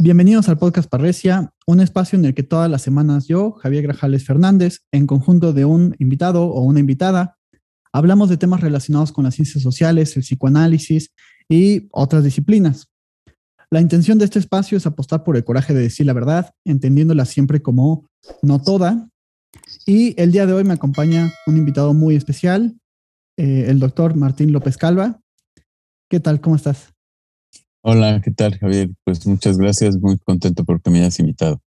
Bienvenidos al podcast Parresia, un espacio en el que todas las semanas yo, Javier Grajales Fernández, en conjunto de un invitado o una invitada, hablamos de temas relacionados con las ciencias sociales, el psicoanálisis y otras disciplinas. La intención de este espacio es apostar por el coraje de decir la verdad, entendiéndola siempre como no toda. Y el día de hoy me acompaña un invitado muy especial, eh, el doctor Martín López Calva. ¿Qué tal? ¿Cómo estás? Hola, ¿qué tal, Javier? Pues muchas gracias, muy contento porque me hayas invitado.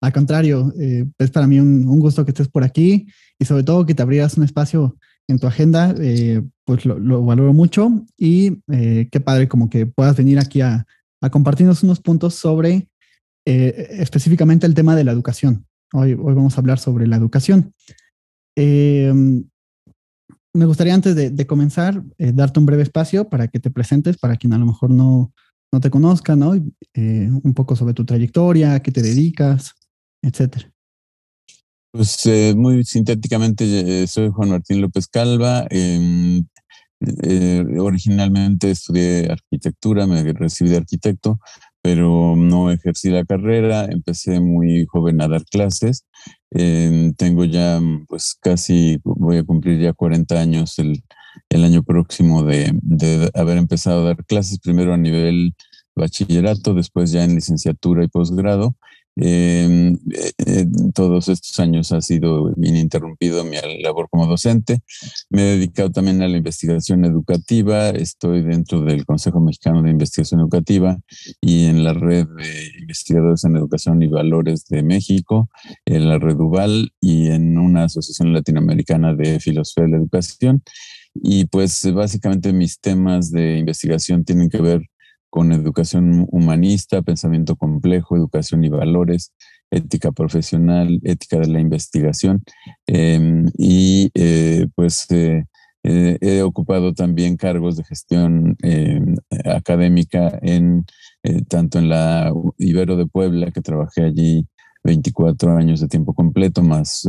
Al contrario, eh, es para mí un, gusto que estés por aquí y sobre todo que te abrieras un espacio en tu agenda, eh, pues lo, valoro mucho y eh, qué padre como que puedas venir aquí a, compartirnos unos puntos sobre específicamente el tema de la educación. Hoy vamos a hablar sobre la educación me gustaría antes de, comenzar eh, darte un breve espacio para que te presentes, para quien a lo mejor no, no te conozca, ¿no? Eh, un poco sobre tu trayectoria, a qué te dedicas, etcétera. Pues eh, muy sintéticamente, soy Juan Martín López Calva. Em, originalmente estudié arquitectura, me recibí de arquitecto, pero no ejercí la carrera. Empecé muy joven a dar clases tengo ya pues casi, voy a cumplir ya 40 años el, el año próximo de, de, haber empezado a dar clases, primero a nivel bachillerato, después ya en licenciatura y posgrado. Eh, eh, todos estos años ha sido ininterrumpido mi labor como docente. Me he dedicado también a la investigación educativa. Estoy dentro del Consejo Mexicano de Investigación Educativa y en la red de investigadores en educación y valores de México, en la red UVAL y en una asociación latinoamericana de filosofía de la educación. Y pues básicamente mis temas de investigación tienen que ver con educación humanista, pensamiento complejo, educación y valores, ética profesional, ética de la investigación. Em, y eh, pues eh, eh, he ocupado también cargos de gestión em, académica en tanto en la Ibero de Puebla, que trabajé allí 24 años de tiempo completo, más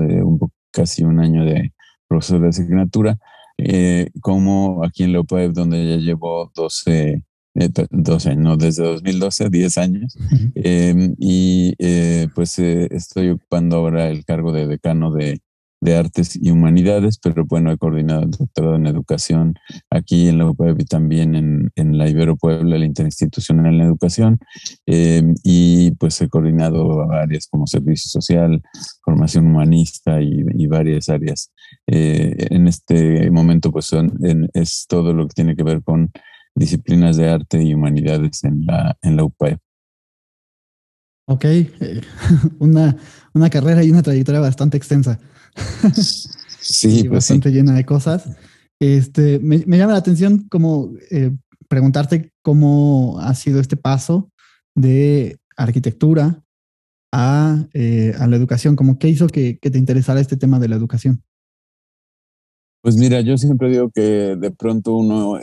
casi un año de profesor de asignatura, como aquí en UPAEP, donde ya llevo 12 12 años, no, desde 2012, 10 años. Em, y eh, pues eh, estoy ocupando ahora el cargo de decano de, de, Artes y Humanidades, pero bueno, he coordinado el doctorado en Educación aquí en la UPEB y también en, en la Ibero Puebla, el Interinstitucional en Educación. Em, y pues he coordinado áreas como Servicio Social, Formación Humanista y, y varias áreas. Eh, en este momento pues son, es todo lo que tiene que ver con disciplinas de arte y humanidades en la, en la UPAE. Ok, eh, una, una carrera y una trayectoria bastante extensa. sí, pues bastante llena de cosas. Este, me, llama la atención como eh, preguntarte cómo ha sido este paso de arquitectura a, eh, a la educación, como qué hizo que, que, te interesara este tema de la educación. Pues mira, yo siempre digo que de pronto uno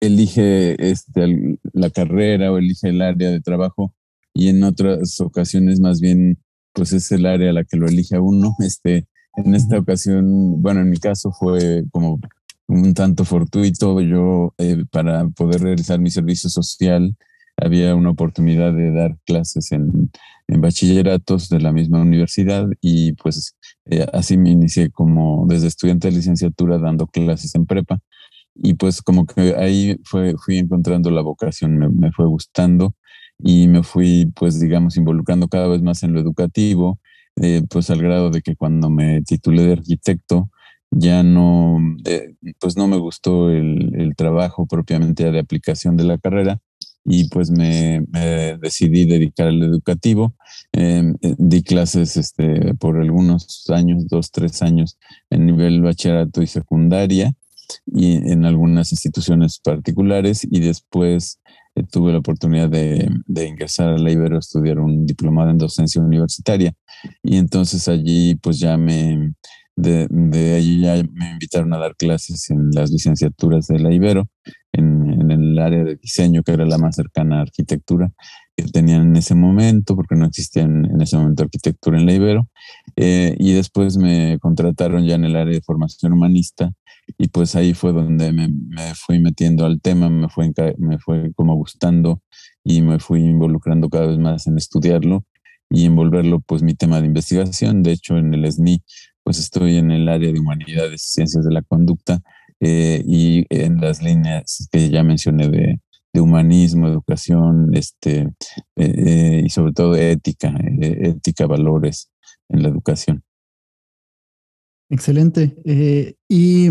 elige este, la carrera o elige el área de trabajo y en otras ocasiones más bien pues es el área a la que lo elige a uno. Este, en esta ocasión, bueno, en mi caso fue como un tanto fortuito. Yo eh, para poder realizar mi servicio social había una oportunidad de dar clases en, en bachilleratos de la misma universidad y pues eh, así me inicié como desde estudiante de licenciatura dando clases en prepa y pues como que ahí fue, fui encontrando la vocación, me, fue gustando y me fui pues digamos involucrando cada vez más en lo educativo, eh, pues al grado de que cuando me titulé de arquitecto ya no, eh, pues no me gustó el, trabajo propiamente de aplicación de la carrera y pues me, decidí dedicar al educativo. Em, eh, di clases este, por algunos años, dos, tres años en nivel bachillerato y secundaria y en algunas instituciones particulares y después eh, tuve la oportunidad de, de, ingresar a la Ibero a estudiar un diplomado en docencia universitaria. Y entonces allí pues ya me de, de, allí ya me invitaron a dar clases en las licenciaturas de la Ibero en, en, el área de diseño que era la más cercana a arquitectura tenían en ese momento porque no existía en, ese momento arquitectura en la Ibero Eh, y después me contrataron ya en el área de formación humanista y pues ahí fue donde me, fui metiendo al tema, me fue, me fue como gustando y me fui involucrando cada vez más en estudiarlo y envolverlo pues mi tema de investigación. De hecho, en el SNI pues estoy en el área de humanidades y ciencias de la conducta eh, y en las líneas que ya mencioné de, humanismo, educación, este, eh, eh, y sobre todo ética, ética, valores en la educación. Excelente. y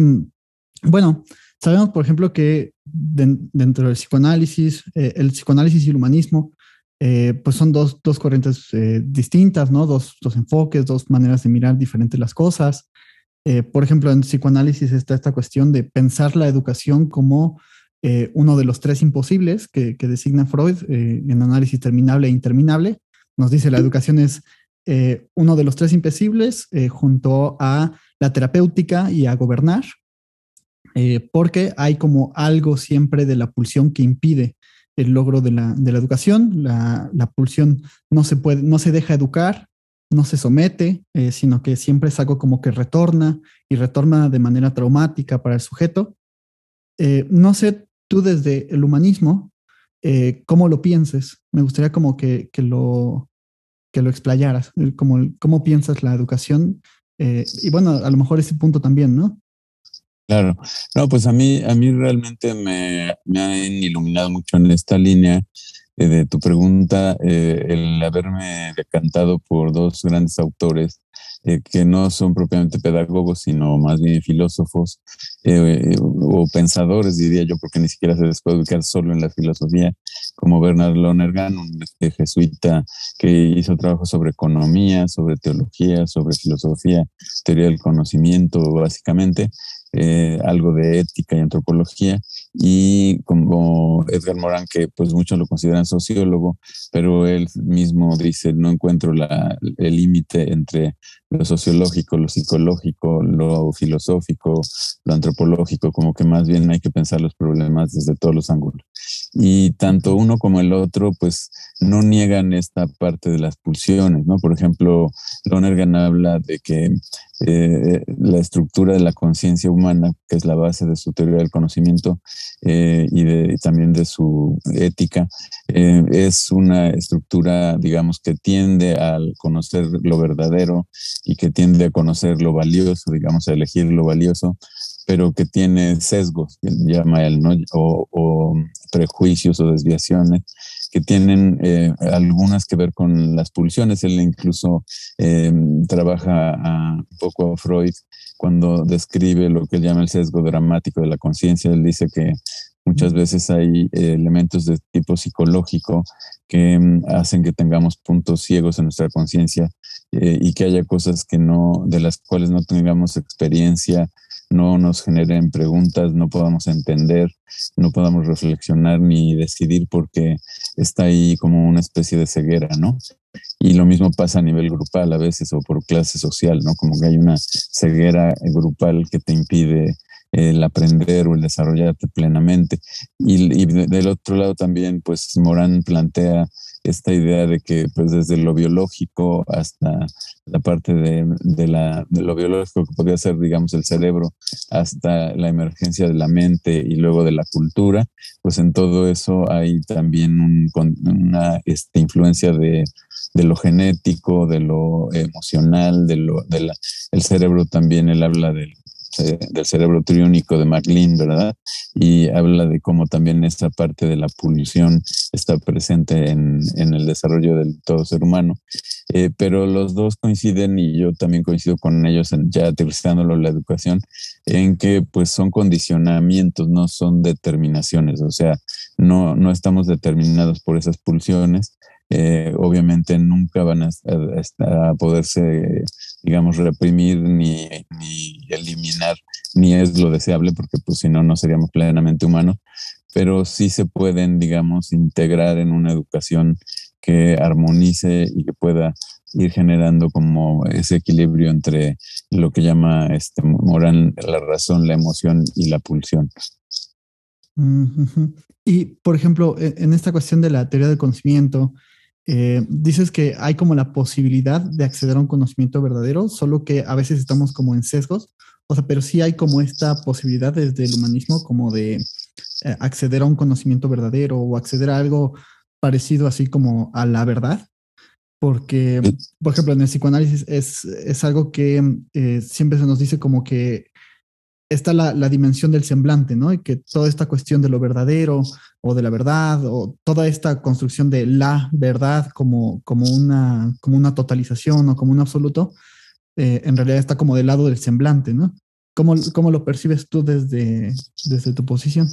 bueno, sabemos, por ejemplo, que dentro del psicoanálisis, el psicoanálisis y el humanismo eh, pues son dos, dos corrientes eh, distintas, ¿no? Dos, dos, enfoques, dos maneras de mirar diferentes las cosas. Eh, por ejemplo, en psicoanálisis está esta cuestión de pensar la educación como uno de los tres imposibles que, que designa Freud en análisis terminable e interminable. Nos dice la educación es uno de los tres imposibles junto a la terapéutica y a gobernar, porque hay como algo siempre de la pulsión que impide el logro de la, educación. La, pulsión no se, puede, no se deja educar, no se somete, eh, sino que siempre es algo como que retorna y retorna de manera traumática para el sujeto. Eh, no sé tú desde el humanismo eh, cómo lo pienses. Me gustaría como que, lo, que lo explayaras, como, cómo piensas la educación. y bueno, a lo mejor ese punto también, ¿no? Claro, no, pues a mí, a mí realmente me, me han iluminado mucho en esta línea eh, de tu pregunta, eh, el haberme decantado por dos grandes autores eh, que no son propiamente pedagogos, sino más bien filósofos o pensadores, diría yo, porque ni siquiera se les puede ubicar solo en la filosofía, como Bernard Lonergan, un este, jesuita que hizo trabajo sobre economía, sobre teología, sobre filosofía, teoría del conocimiento, básicamente, eh, algo de ética y antropología, y como Edgar Morin, que pues muchos lo consideran sociólogo, pero él mismo dice, no encuentro el límite entre lo sociológico, lo psicológico, lo filosófico, lo antropológico, como que más bien hay que pensar los problemas desde todos los ángulos. Y tanto uno como el otro, pues no niegan esta parte de las pulsiones, ¿no? Por ejemplo, Lonergan habla de que eh, la estructura de la conciencia humana, que es la base de su teoría del conocimiento eh, y, de, también de su ética, eh, es una estructura, digamos, que tiende al conocer lo verdadero y que tiende a conocer lo valioso, digamos, a elegir lo valioso, pero que tiene sesgos, llama él, ¿no? O, prejuicios o desviaciones que tienen eh, algunas que ver con las pulsiones. Él incluso eh, trabaja a, un poco a Freud cuando describe lo que él llama el sesgo dramático de la conciencia. Él dice que muchas veces hay eh, elementos de tipo psicológico que mm, hacen que tengamos puntos ciegos en nuestra conciencia y que haya cosas que no, de las cuales no tengamos experiencia no nos generen preguntas, no podamos entender, no podamos reflexionar ni decidir porque está ahí como una especie de ceguera, ¿no? Y lo mismo pasa a nivel grupal a veces o por clase social, ¿no? Como que hay una ceguera grupal que te impide el aprender o el desarrollarte plenamente. Y, del otro lado también, pues Morán plantea esta idea de que pues desde lo biológico hasta la parte de, de, la, de lo biológico que podría ser, digamos, el cerebro, hasta la emergencia de la mente y luego de la cultura, pues en todo eso hay también un, una este, influencia de, de, lo genético, de lo emocional, de lo, de la, el cerebro también, él habla del del cerebro triúnico de MacLean, ¿verdad? Y habla de cómo también esta parte de la pulsión está presente en, el desarrollo del todo ser humano. Eh, pero los dos coinciden, y yo también coincido con ellos, en, ya aterrizándolo la educación, en que pues son condicionamientos, no son determinaciones, o sea, no, no estamos determinados por esas pulsiones, eh, obviamente nunca van a, poderse, digamos, reprimir ni, eliminar, ni es lo deseable, porque pues si no, no seríamos plenamente humanos, pero sí se pueden, digamos, integrar en una educación que armonice y que pueda ir generando como ese equilibrio entre lo que llama este Morán la razón, la emoción y la pulsión. Y, por ejemplo, e, en esta cuestión de la teoría del conocimiento, eh, dices que hay como la posibilidad de acceder a un conocimiento verdadero, solo que a veces estamos como en sesgos, o sea, pero sí hay como esta posibilidad desde el humanismo como de eh, acceder a un conocimiento verdadero o acceder a algo parecido así como a la verdad. Porque, por ejemplo, en el psicoanálisis es, es algo que eh, siempre se nos dice como que está la, la, dimensión del semblante, ¿no? Y que toda esta cuestión de lo verdadero o de la verdad o toda esta construcción de la verdad como, como, una, como una totalización o como un absoluto, eh, en realidad está como del lado del semblante, ¿no? ¿Cómo, cómo lo percibes tú desde, desde tu posición?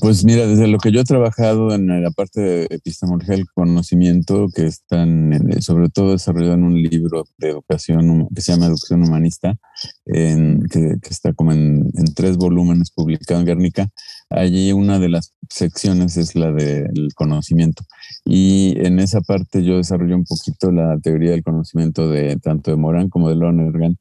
Pues mira, desde lo que yo he trabajado en la parte de epistemología del conocimiento, que están sobre todo desarrollado en un libro de educación que se llama Educación Humanista, que, está como en, tres volúmenes publicado en Guernica, allí una de las secciones es la del conocimiento. Y en esa parte yo desarrollo un poquito la teoría del conocimiento de tanto de Morán como de Lonergan,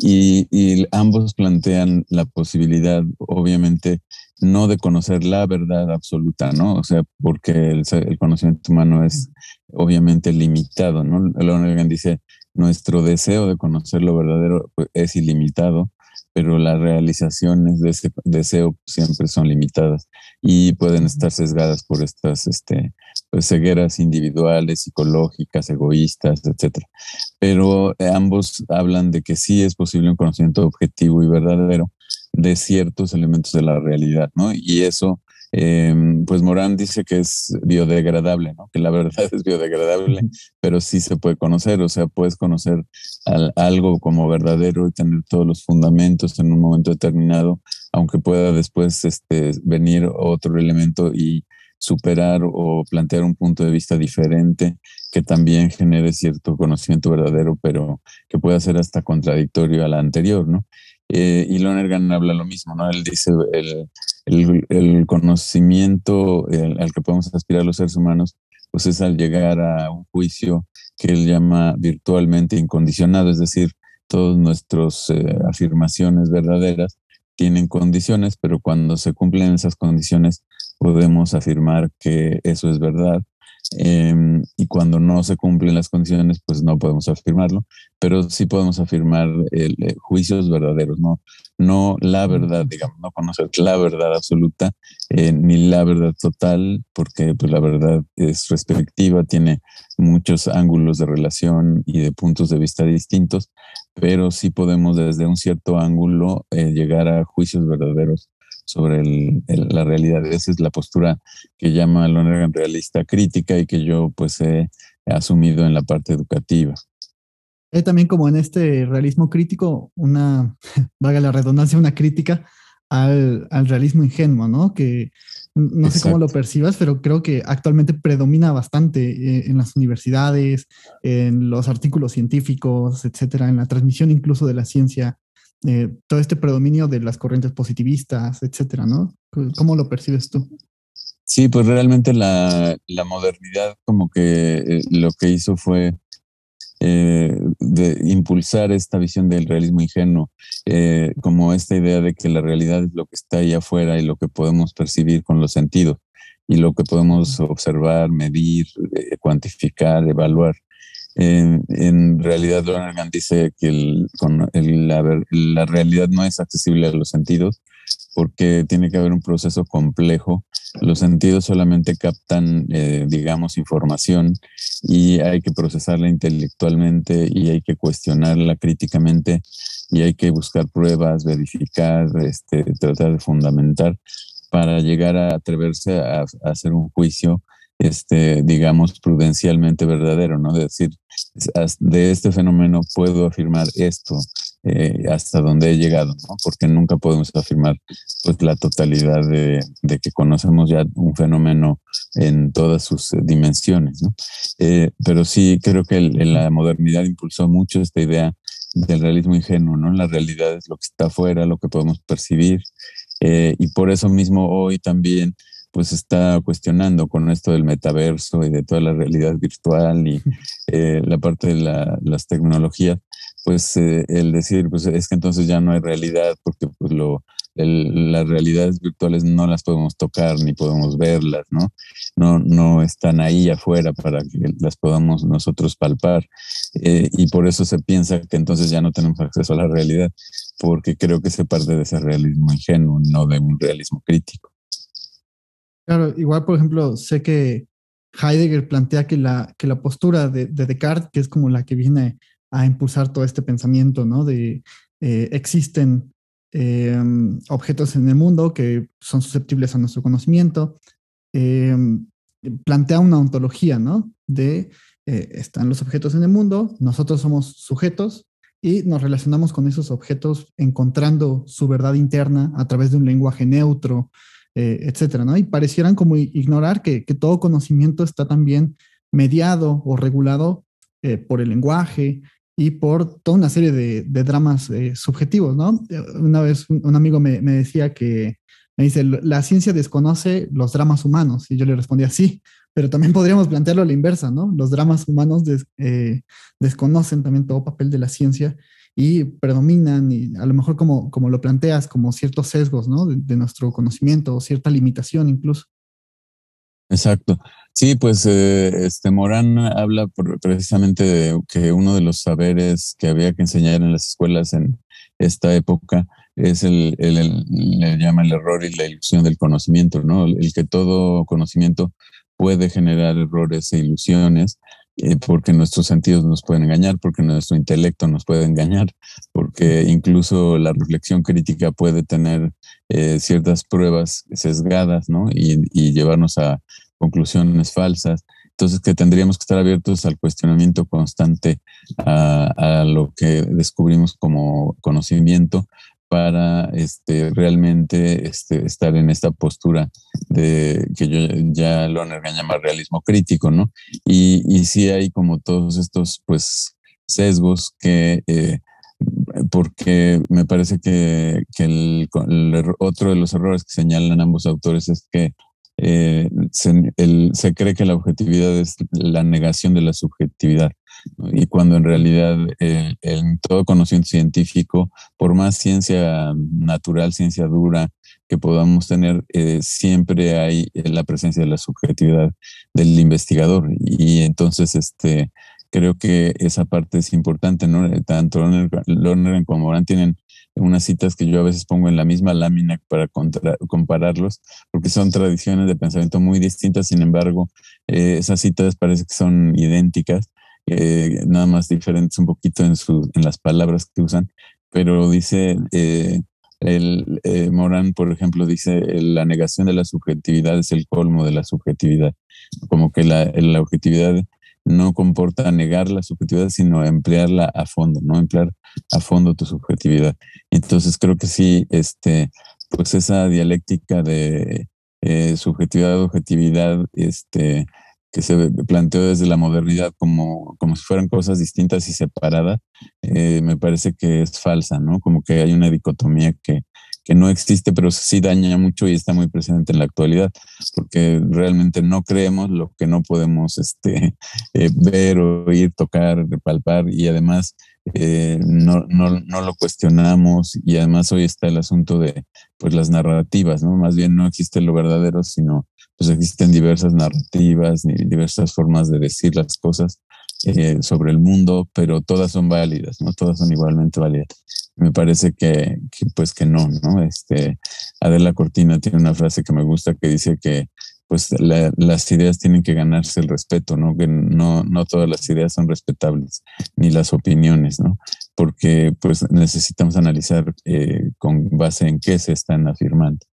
y, y, ambos plantean la posibilidad, obviamente, no de conocer la verdad absoluta, ¿no? O sea, porque el, el conocimiento humano es obviamente limitado, ¿no? Lonergan dice, nuestro deseo de conocer lo verdadero pues, es ilimitado, pero las realizaciones de ese deseo siempre son limitadas y pueden estar sesgadas por estas este, pues, cegueras individuales, psicológicas, egoístas, etc. Pero eh, ambos hablan de que sí es posible un conocimiento objetivo y verdadero de ciertos elementos de la realidad, ¿no? Y eso Em, pues Morán dice que es biodegradable, ¿no? que la verdad es biodegradable, pero sí se puede conocer, o sea, puedes conocer algo como verdadero y tener todos los fundamentos en un momento determinado, aunque pueda después este, venir otro elemento y superar o plantear un punto de vista diferente que también genere cierto conocimiento verdadero, pero que pueda ser hasta contradictorio al anterior, ¿no? Eh, y Lonergan habla lo mismo, ¿no? Él dice el, conocimiento al que podemos aspirar los seres humanos, pues es al llegar a un juicio que él llama virtualmente incondicionado, es decir, todas nuestras eh, afirmaciones verdaderas tienen condiciones, pero cuando se cumplen esas condiciones podemos afirmar que eso es verdad Em, y cuando no se cumplen las condiciones, pues no podemos afirmarlo, pero sí podemos afirmar eh, juicios verdaderos, ¿no? no la verdad, digamos, no conocer la verdad absoluta eh, ni la verdad total, porque pues, la verdad es respectiva, tiene muchos ángulos de relación y de puntos de vista distintos, pero sí podemos desde un cierto ángulo eh, llegar a juicios verdaderos sobre la realidad. Esa es la postura que llama Lonergan realista crítica y que yo pues he asumido en la parte educativa. Hay también como en este realismo crítico una, valga la redundancia, una crítica al, realismo ingenuo, ¿no? Que no sé cómo lo percibas, pero creo que actualmente predomina bastante eh, en las universidades, en los artículos científicos, etcétera, en la transmisión incluso de la ciencia eh, todo este predominio de las corrientes positivistas, etcétera, ¿no? ¿Cómo lo percibes tú? Sí, pues realmente la, modernidad como que eh, lo que hizo fue eh, impulsar esta visión del realismo ingenuo, como esta idea de que la realidad es lo que está ahí afuera y lo que podemos percibir con los sentidos y lo que podemos observar, medir, cuantificar, evaluar en realidad, Lonergan dice que la, realidad no es accesible a los sentidos porque tiene que haber un proceso complejo. Los sentidos solamente captan, eh, digamos, información y hay que procesarla intelectualmente y hay que cuestionarla críticamente y hay que buscar pruebas, verificar, este, tratar de fundamentar para llegar a atreverse a hacer un juicio este, digamos, prudencialmente verdadero, ¿no? De decir, de este fenómeno puedo afirmar esto eh, hasta donde he llegado, ¿no? Porque nunca podemos afirmar pues la totalidad de, que conocemos ya un fenómeno en todas sus eh, dimensiones, ¿no? Eh, pero sí creo que la modernidad impulsó mucho esta idea del realismo ingenuo, ¿no? La realidad es lo que está afuera, lo que podemos percibir, y por eso mismo hoy también pues está cuestionando con esto del metaverso y de toda la realidad virtual y eh, la parte de las tecnologías, pues eh, el decir, pues es que entonces ya no hay realidad porque pues lo, las realidades virtuales no las podemos tocar ni podemos verlas, ¿no? No, no están ahí afuera para que las podamos nosotros palpar. Eh, y por eso se piensa que entonces ya no tenemos acceso a la realidad, porque creo que se parte de ese realismo ingenuo, no de un realismo crítico. Claro, igual, por ejemplo, sé que Heidegger plantea que la, que la postura de, Descartes, que es como la que viene a impulsar todo este pensamiento, ¿no? De eh, existen em, objetos en el mundo que son susceptibles a nuestro conocimiento, em, plantea una ontología, ¿no? De eh, están los objetos en el mundo, nosotros somos sujetos y nos relacionamos con esos objetos encontrando su verdad interna a través de un lenguaje neutro, eh, etcétera. Y parecieran como ignorar que, todo conocimiento está también mediado o regulado eh, por el lenguaje y por toda una serie de, dramas eh, subjetivos, ¿no? Una vez un, amigo me, decía que, me dice, la ciencia desconoce los dramas humanos, y yo le respondía, sí, pero también podríamos plantearlo a la inversa, ¿no? Los dramas humanos desconocen también todo papel de la ciencia y predominan, y a lo mejor como, como lo planteas, como ciertos sesgos ¿no? de, nuestro conocimiento o cierta limitación incluso. Exacto. Sí, pues eh, este Morán habla precisamente de que uno de los saberes que había que enseñar en las escuelas en esta época es el, el, le llama el error y la ilusión del conocimiento, ¿no? El que todo conocimiento puede generar errores e ilusiones eh, porque nuestros sentidos nos pueden engañar, porque nuestro intelecto nos puede engañar, porque incluso la reflexión crítica puede tener eh, ciertas pruebas sesgadas, ¿no? Y, llevarnos a conclusiones falsas. Entonces, que tendríamos que estar abiertos al cuestionamiento constante a, a lo que descubrimos como conocimiento para este, realmente este, estar en esta postura de que yo ya lo llama realismo crítico, ¿no? Y, sí hay como todos estos, pues, sesgos que, eh, porque me parece que, que el, otro de los errores que señalan ambos autores es que eh, se, se cree que la objetividad es la negación de la subjetividad y cuando en realidad eh, en todo conocimiento científico, por más ciencia natural, ciencia dura que podamos tener, eh, siempre hay eh, la presencia de la subjetividad del investigador. Y entonces, este, creo que esa parte es importante, ¿no? Tanto Lerner como Morán tienen unas citas que yo a veces pongo en la misma lámina para compararlos, porque son tradiciones de pensamiento muy distintas, sin embargo, esas citas parece que son idénticas eh, nada más diferentes un poquito en, su, en las palabras que usan, pero dice, eh, el, eh, Morán, por ejemplo, dice, la negación de la subjetividad es el colmo de la subjetividad, como que la, la objetividad no comporta negar la subjetividad, sino emplearla a fondo, ¿no? Emplear a fondo tu subjetividad. Entonces creo que sí, este, pues esa dialéctica de subjetividad, objetividad, este, que se planteó desde la modernidad como, como si fueran cosas distintas y separadas, eh, me parece que es falsa, ¿no? Como que hay una dicotomía que, que no existe, pero sí daña mucho y está muy presente en la actualidad, porque realmente no creemos lo que no podemos este, eh, ver, oír, tocar, palpar y además eh, no, no, no, lo cuestionamos y además hoy está el asunto de pues las narrativas, ¿no? Más bien no existe lo verdadero, sino pues existen diversas narrativas, diversas formas de decir las cosas eh, sobre el mundo, pero todas son válidas, ¿no? Todas son igualmente válidas. Me parece que, pues que no, ¿no? Este, Adela Cortina tiene una frase que me gusta que dice que pues las ideas tienen que ganarse el respeto, ¿no? Que no, no todas las ideas son respetables, ni las opiniones, ¿no? Porque pues necesitamos analizar eh, con base en qué se están afirmando.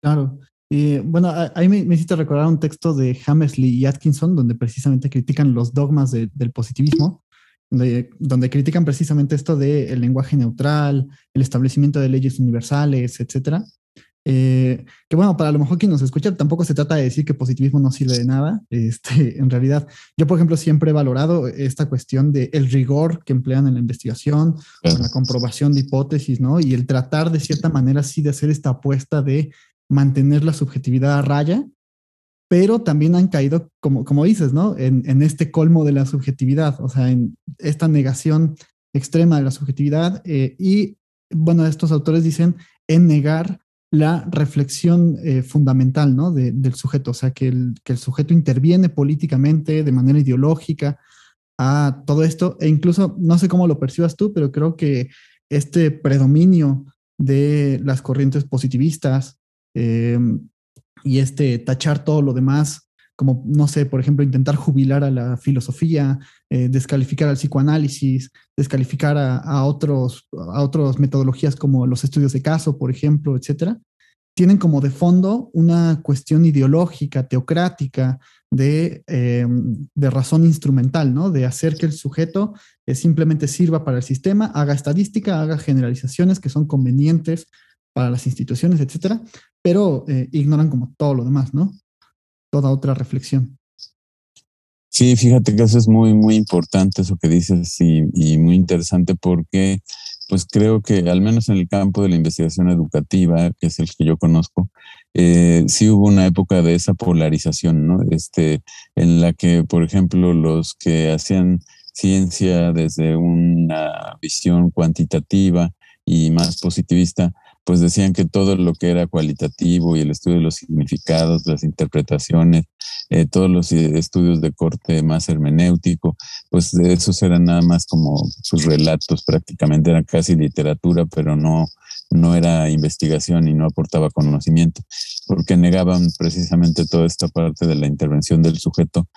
Claro, y bueno, ahí me, hiciste recordar un texto de Hammersley y Atkinson, donde precisamente critican los dogmas del positivismo, donde, donde, critican precisamente esto del lenguaje neutral, el establecimiento de leyes universales, etcétera. Eh, que bueno, para lo mejor quien nos escucha, tampoco se trata de decir que positivismo no sirve de nada. Este, en realidad, yo, por ejemplo, siempre he valorado esta cuestión de el rigor que emplean en la investigación, la comprobación de hipótesis, ¿no? Y el tratar de cierta manera sí de hacer esta apuesta de mantener la subjetividad a raya, pero también han caído, como, como dices, ¿no? En, este colmo de la subjetividad, o sea, en esta negación extrema de la subjetividad. Eh, y bueno, estos autores dicen, en negar la reflexión eh, fundamental ¿no? del sujeto, o sea, que el, que el sujeto interviene políticamente de manera ideológica a todo esto, e incluso, no sé cómo lo percibas tú, pero creo que este predominio de las corrientes positivistas eh, y este tachar todo lo demás como, no sé, por ejemplo, intentar jubilar a la filosofía, eh, descalificar al psicoanálisis, descalificar a, otros, a otras metodologías como los estudios de caso, por ejemplo, etcétera, tienen como de fondo una cuestión ideológica, teocrática, de, eh, de razón instrumental, ¿no? De hacer que el sujeto eh, simplemente sirva para el sistema, haga estadística, haga generalizaciones que son convenientes para las instituciones, etcétera, pero ignoran como todo lo demás, ¿no? toda otra reflexión. Sí, fíjate que eso es muy, muy importante, eso que dices, y, muy interesante porque, pues creo que al menos en el campo de la investigación educativa, que es el que yo conozco, eh, sí hubo una época de esa polarización, ¿no? Este, en la que, por ejemplo, los que hacían ciencia desde una visión cuantitativa y más positivista, pues decían que todo lo que era cualitativo y el estudio de los significados, las interpretaciones, eh, todos los eh, estudios de corte más hermenéutico, pues esos eran nada más como sus relatos, prácticamente eran casi literatura, pero no, no era investigación y no aportaba conocimiento, porque negaban precisamente toda esta parte de la intervención del sujeto.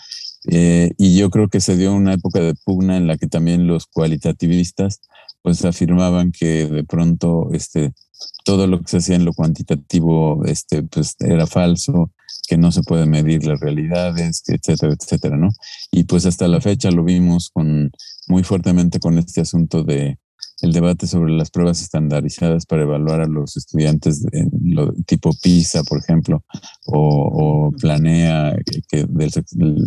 Eh, y yo creo que se dio una época de pugna en la que también los cualitativistas pues afirmaban que de pronto este, todo lo que se hacía en lo cuantitativo este, pues era falso, que no se puede medir las realidades, etcétera, etcétera, ¿no? Y pues hasta la fecha lo vimos con, muy fuertemente con este asunto de el debate sobre las pruebas estandarizadas para evaluar a los estudiantes lo, tipo PISA, por ejemplo, o, Planea que, del,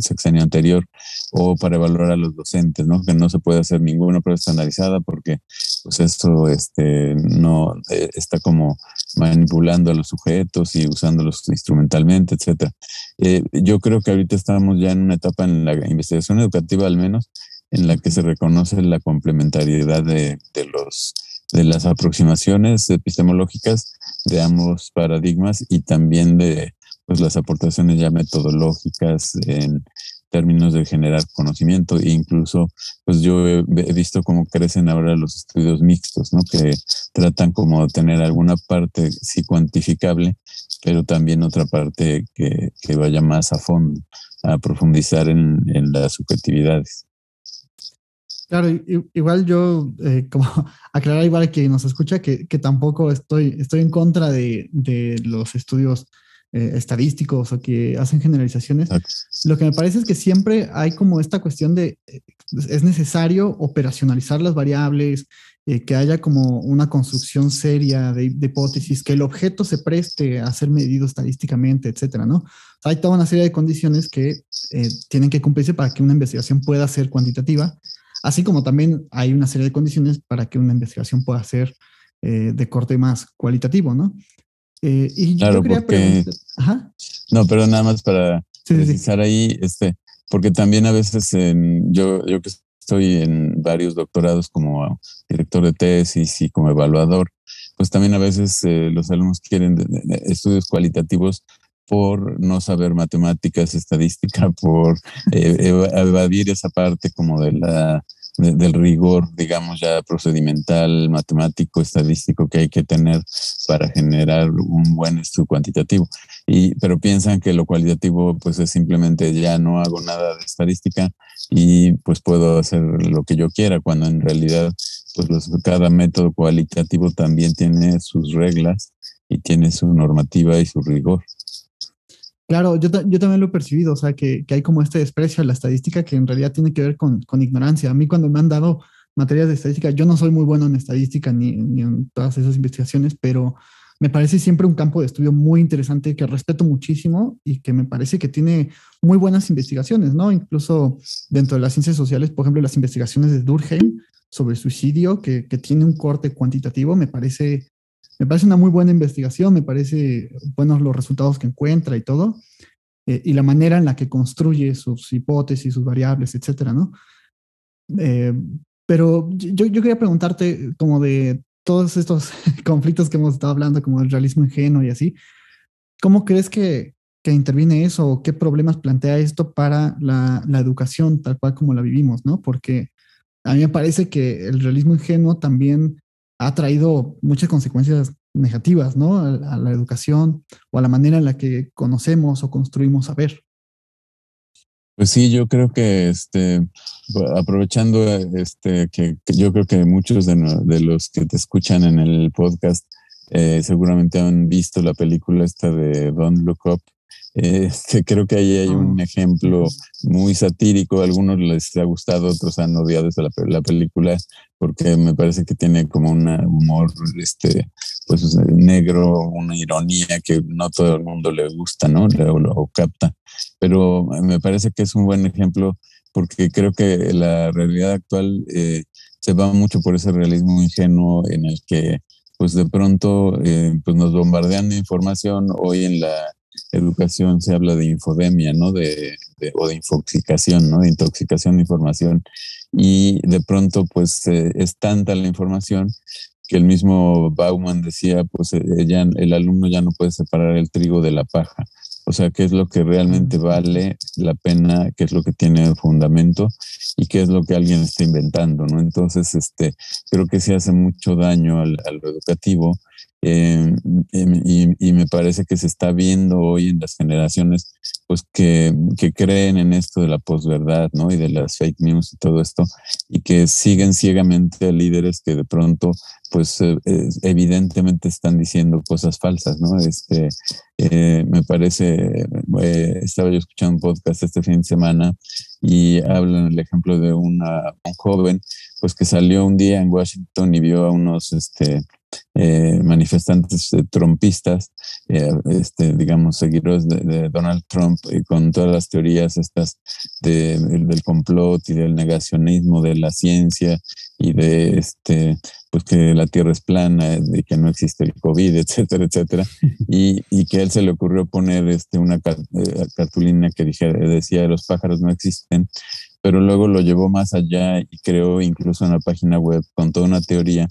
sexenio anterior, o para evaluar a los docentes, ¿no? Que no se puede hacer ninguna prueba estandarizada porque pues eso este, no eh, está como manipulando a los sujetos y usándolos instrumentalmente, etcétera. Eh, yo creo que ahorita estamos ya en una etapa en la investigación educativa al menos en la que se reconoce la complementariedad de, los, de las aproximaciones epistemológicas de ambos paradigmas y también de pues, las aportaciones ya metodológicas en términos de generar conocimiento e incluso pues yo he, visto cómo crecen ahora los estudios mixtos, ¿no? que tratan como de tener alguna parte sí cuantificable, pero también otra parte que, vaya más a fondo, a profundizar en las subjetividades. Claro, igual yo, eh, como aclarar igual a quien nos escucha, que, tampoco estoy, estoy en contra de, los estudios eh, estadísticos o que hacen generalizaciones. Lo que me parece es que siempre hay como esta cuestión de, eh, es necesario operacionalizar las variables, que haya como una construcción seria de, hipótesis, que el objeto se preste a ser medido estadísticamente, etcétera, ¿no? hay toda una serie de condiciones que tienen que cumplirse para que una investigación pueda ser cuantitativa así como también hay una serie de condiciones para que una investigación pueda ser eh, de corte más cualitativo, ¿no? Eh, y claro, yo quería porque... Ajá. No, pero nada más para precisar ahí, este, porque también a veces en, yo, yo que estoy en varios doctorados como director de tesis y como evaluador, pues también a veces eh, los alumnos quieren estudios cualitativos por no saber matemáticas, estadística, por eh, evadir esa parte como de la del rigor, digamos, ya procedimental, matemático, estadístico que hay que tener para generar un buen estudio cuantitativo. Y, pero piensan que lo cualitativo pues es simplemente ya no hago nada de estadística y pues puedo hacer lo que yo quiera, cuando en realidad pues cada método cualitativo también tiene sus reglas y tiene su normativa y su rigor. Claro, yo, yo, también lo he percibido, o sea, que, que, hay como este desprecio a la estadística que en realidad tiene que ver con, con, ignorancia. A mí cuando me han dado materias de estadística, yo no soy muy bueno en estadística ni, ni, en todas esas investigaciones, pero me parece siempre un campo de estudio muy interesante que respeto muchísimo y que me parece que tiene muy buenas investigaciones, ¿no? Incluso dentro de las ciencias sociales, por ejemplo, las investigaciones de Durkheim sobre suicidio, que, que tiene un corte cuantitativo, me parece me parece una muy buena investigación, me parece buenos los resultados que encuentra y todo, eh, y la manera en la que construye sus hipótesis, sus variables, etcétera, ¿no? Eh, pero yo, yo, quería preguntarte como de todos estos conflictos que hemos estado hablando, como el realismo ingenuo y así, ¿cómo crees que, que interviene eso o qué problemas plantea esto para la, la, educación tal cual como la vivimos, ¿no? Porque a mí me parece que el realismo ingenuo también ha traído muchas consecuencias negativas, ¿no? A, la educación o a la manera en la que conocemos o construimos saber. Pues sí, yo creo que este, aprovechando este, que, yo creo que muchos de, de, los que te escuchan en el podcast eh, seguramente han visto la película esta de Don't Look Up. Este, creo que ahí hay un ah. ejemplo muy satírico. A algunos les ha gustado, otros han odiado la, la película porque me parece que tiene como un humor este, pues, negro, una ironía que no todo el mundo le gusta, ¿no? Lo, lo capta. Pero me parece que es un buen ejemplo porque creo que la realidad actual eh, se va mucho por ese realismo ingenuo en el que pues de pronto eh, pues nos bombardean de información. Hoy en la educación se habla de infodemia, ¿no? De, o de infoxicación, ¿no? De intoxicación de información. Y de pronto, pues eh, es tanta la información que el mismo Bauman decía, pues eh, el alumno ya no puede separar el trigo de la paja. O sea, qué es lo que realmente vale la pena, qué es lo que tiene fundamento y qué es lo que alguien está inventando, ¿no? Entonces, este, creo que se hace mucho daño al, al educativo eh, y, me parece que se está viendo hoy en las generaciones pues que, que, creen en esto de la posverdad ¿no? y de las fake news y todo esto y que siguen ciegamente a líderes que de pronto pues eh, evidentemente están diciendo cosas falsas ¿no? este, eh, me parece estaba yo escuchando un podcast este fin de semana y hablan el ejemplo de un joven pues que salió un día en Washington y vio a unos este eh, manifestantes eh, trumpistas, eh, este, digamos, seguidores de, Donald Trump, y con todas las teorías estas del complot y del negacionismo de la ciencia y de este, pues que la Tierra es plana, de que no existe el COVID, etcétera, etcétera, y, que a él se le ocurrió poner este, una cartulina que decía los pájaros no existen, pero luego lo llevó más allá y creó incluso una página web con toda una teoría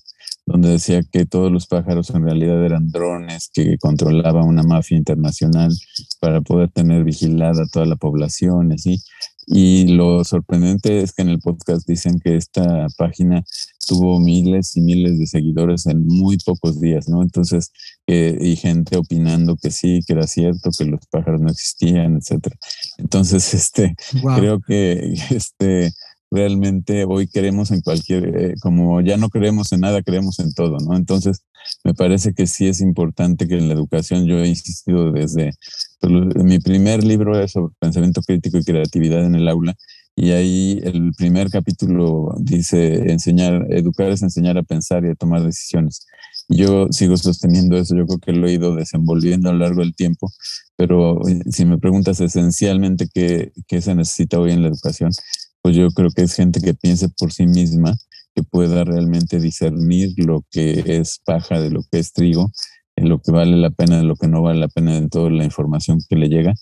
donde decía que todos los pájaros en realidad eran drones que controlaba una mafia internacional para poder tener vigilada toda la población, así. Y lo sorprendente es que en el podcast dicen que esta página tuvo miles y miles de seguidores en muy pocos días, ¿no? Entonces, y gente opinando que sí, que era cierto, que los pájaros no existían, etcétera. Entonces, este, creo que este, realmente hoy queremos en cualquier, eh, como ya no creemos en nada, creemos en todo, ¿no? Entonces, me parece que sí es importante que en la educación, yo he insistido desde, pues, mi primer libro es sobre pensamiento crítico y creatividad en el aula, y ahí el primer capítulo dice, enseñar, educar es enseñar a pensar y a tomar decisiones. Yo sigo sosteniendo eso, yo creo que lo he ido desenvolviendo a lo largo del tiempo, pero eh, si me preguntas esencialmente qué, qué se necesita hoy en la educación, pues yo creo que es gente que piense por sí misma, que pueda realmente discernir lo que es paja de lo que es trigo, lo que vale la pena de lo que no vale la pena en toda la información que le llega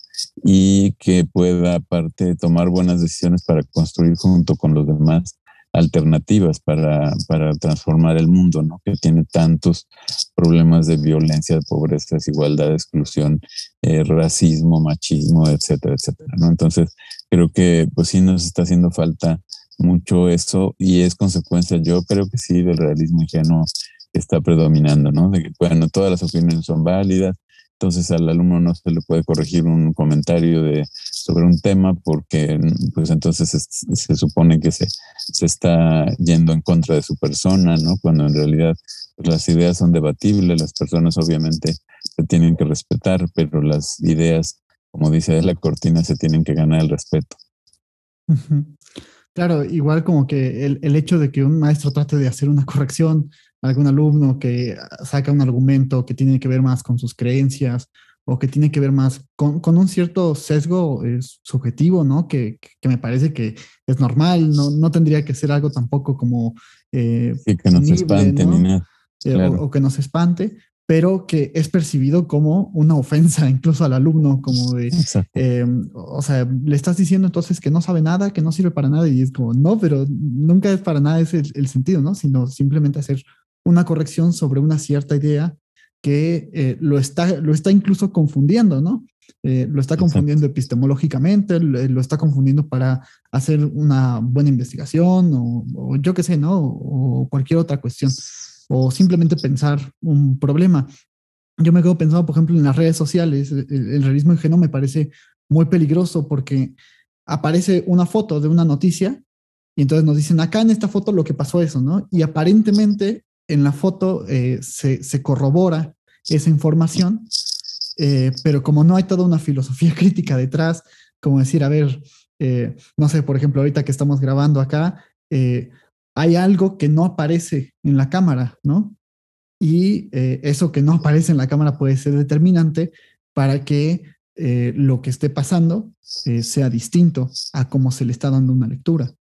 y que pueda aparte tomar buenas decisiones para construir junto con los demás alternativas para, para transformar el mundo, ¿no? Que tiene tantos problemas de violencia, de pobreza, desigualdad, exclusión, eh, racismo, machismo, etcétera, etcétera, ¿no? Entonces, creo que pues sí nos está haciendo falta mucho eso y es consecuencia, yo creo que sí, del realismo ingenuo que está predominando, ¿no? De que, bueno, todas las opiniones son válidas, entonces al alumno no se le puede corregir un comentario de, sobre un tema porque pues entonces se, supone que se, se, está yendo en contra de su persona, ¿no? Cuando en realidad pues, las ideas son debatibles, las personas obviamente se tienen que respetar, pero las ideas, como dice la cortina, se tienen que ganar el respeto. Claro, igual como que el, el hecho de que un maestro trate de hacer una corrección algún alumno que saca un argumento que tiene que ver más con sus creencias o que tiene que ver más con, con un cierto sesgo subjetivo, ¿no? Que, que, me parece que es normal, no, no tendría que ser algo tampoco como... Eh, sí, que nos espante ni nada. Eh, o, que nos espante, pero que es percibido como una ofensa incluso al alumno, como de, eh, o sea, le estás diciendo entonces que no sabe nada, que no sirve para nada, y es como, no, pero nunca es para nada ese el, el sentido, ¿no? Sino simplemente hacer una corrección sobre una cierta idea que eh, lo, está, lo está incluso confundiendo, ¿no? Eh, lo está confundiendo epistemológicamente, lo, está confundiendo para hacer una buena investigación o, yo qué sé, ¿no? O, cualquier otra cuestión, o simplemente pensar un problema. Yo me quedo pensando, por ejemplo, en las redes sociales, el, el realismo ingenuo me parece muy peligroso porque aparece una foto de una noticia y entonces nos dicen, acá en esta foto lo que pasó eso, ¿no? Y aparentemente en la foto eh, se, corrobora esa información, eh, pero como no hay toda una filosofía crítica detrás, como decir, a ver, eh, no sé, por ejemplo, ahorita que estamos grabando acá, hay algo que no aparece en la cámara, ¿no? Y eso que no aparece en la cámara puede ser determinante para que lo que esté pasando sea distinto a cómo se le está dando una lectura.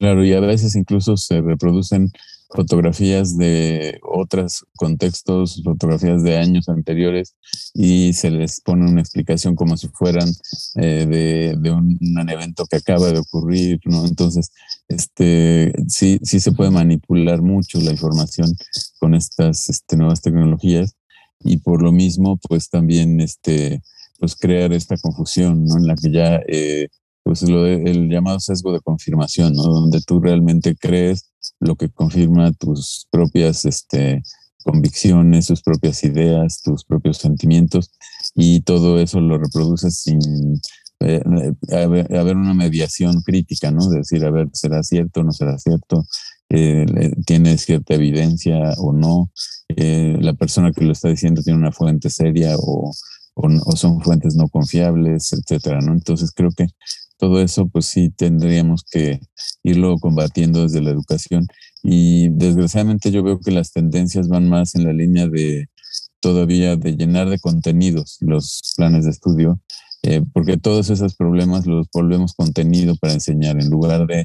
Claro, y a veces incluso se reproducen fotografías de otros contextos, fotografías de años anteriores y se les pone una explicación como si fueran eh, de, un, evento que acaba de ocurrir, ¿no? Entonces, este, sí, sí se puede manipular mucho la información con estas este, nuevas tecnologías y por lo mismo, pues también, este, pues crear esta confusión, ¿no? En la que ya eh, pues lo el llamado sesgo de confirmación, ¿no? Donde tú realmente crees lo que confirma tus propias este, convicciones, tus propias ideas, tus propios sentimientos, y todo eso lo reproduces sin eh, haber, una mediación crítica, ¿no? De decir, a ver, ¿será cierto no será cierto? Eh, ¿Tiene cierta evidencia o no? Eh, ¿La persona que lo está diciendo tiene una fuente seria o, o, son fuentes no confiables, etcétera, ¿no? Entonces creo que todo eso, pues sí tendríamos que irlo combatiendo desde la educación. Y desgraciadamente yo veo que las tendencias van más en la línea de todavía de llenar de contenidos los planes de estudio, eh, porque todos esos problemas los volvemos contenido para enseñar, en lugar de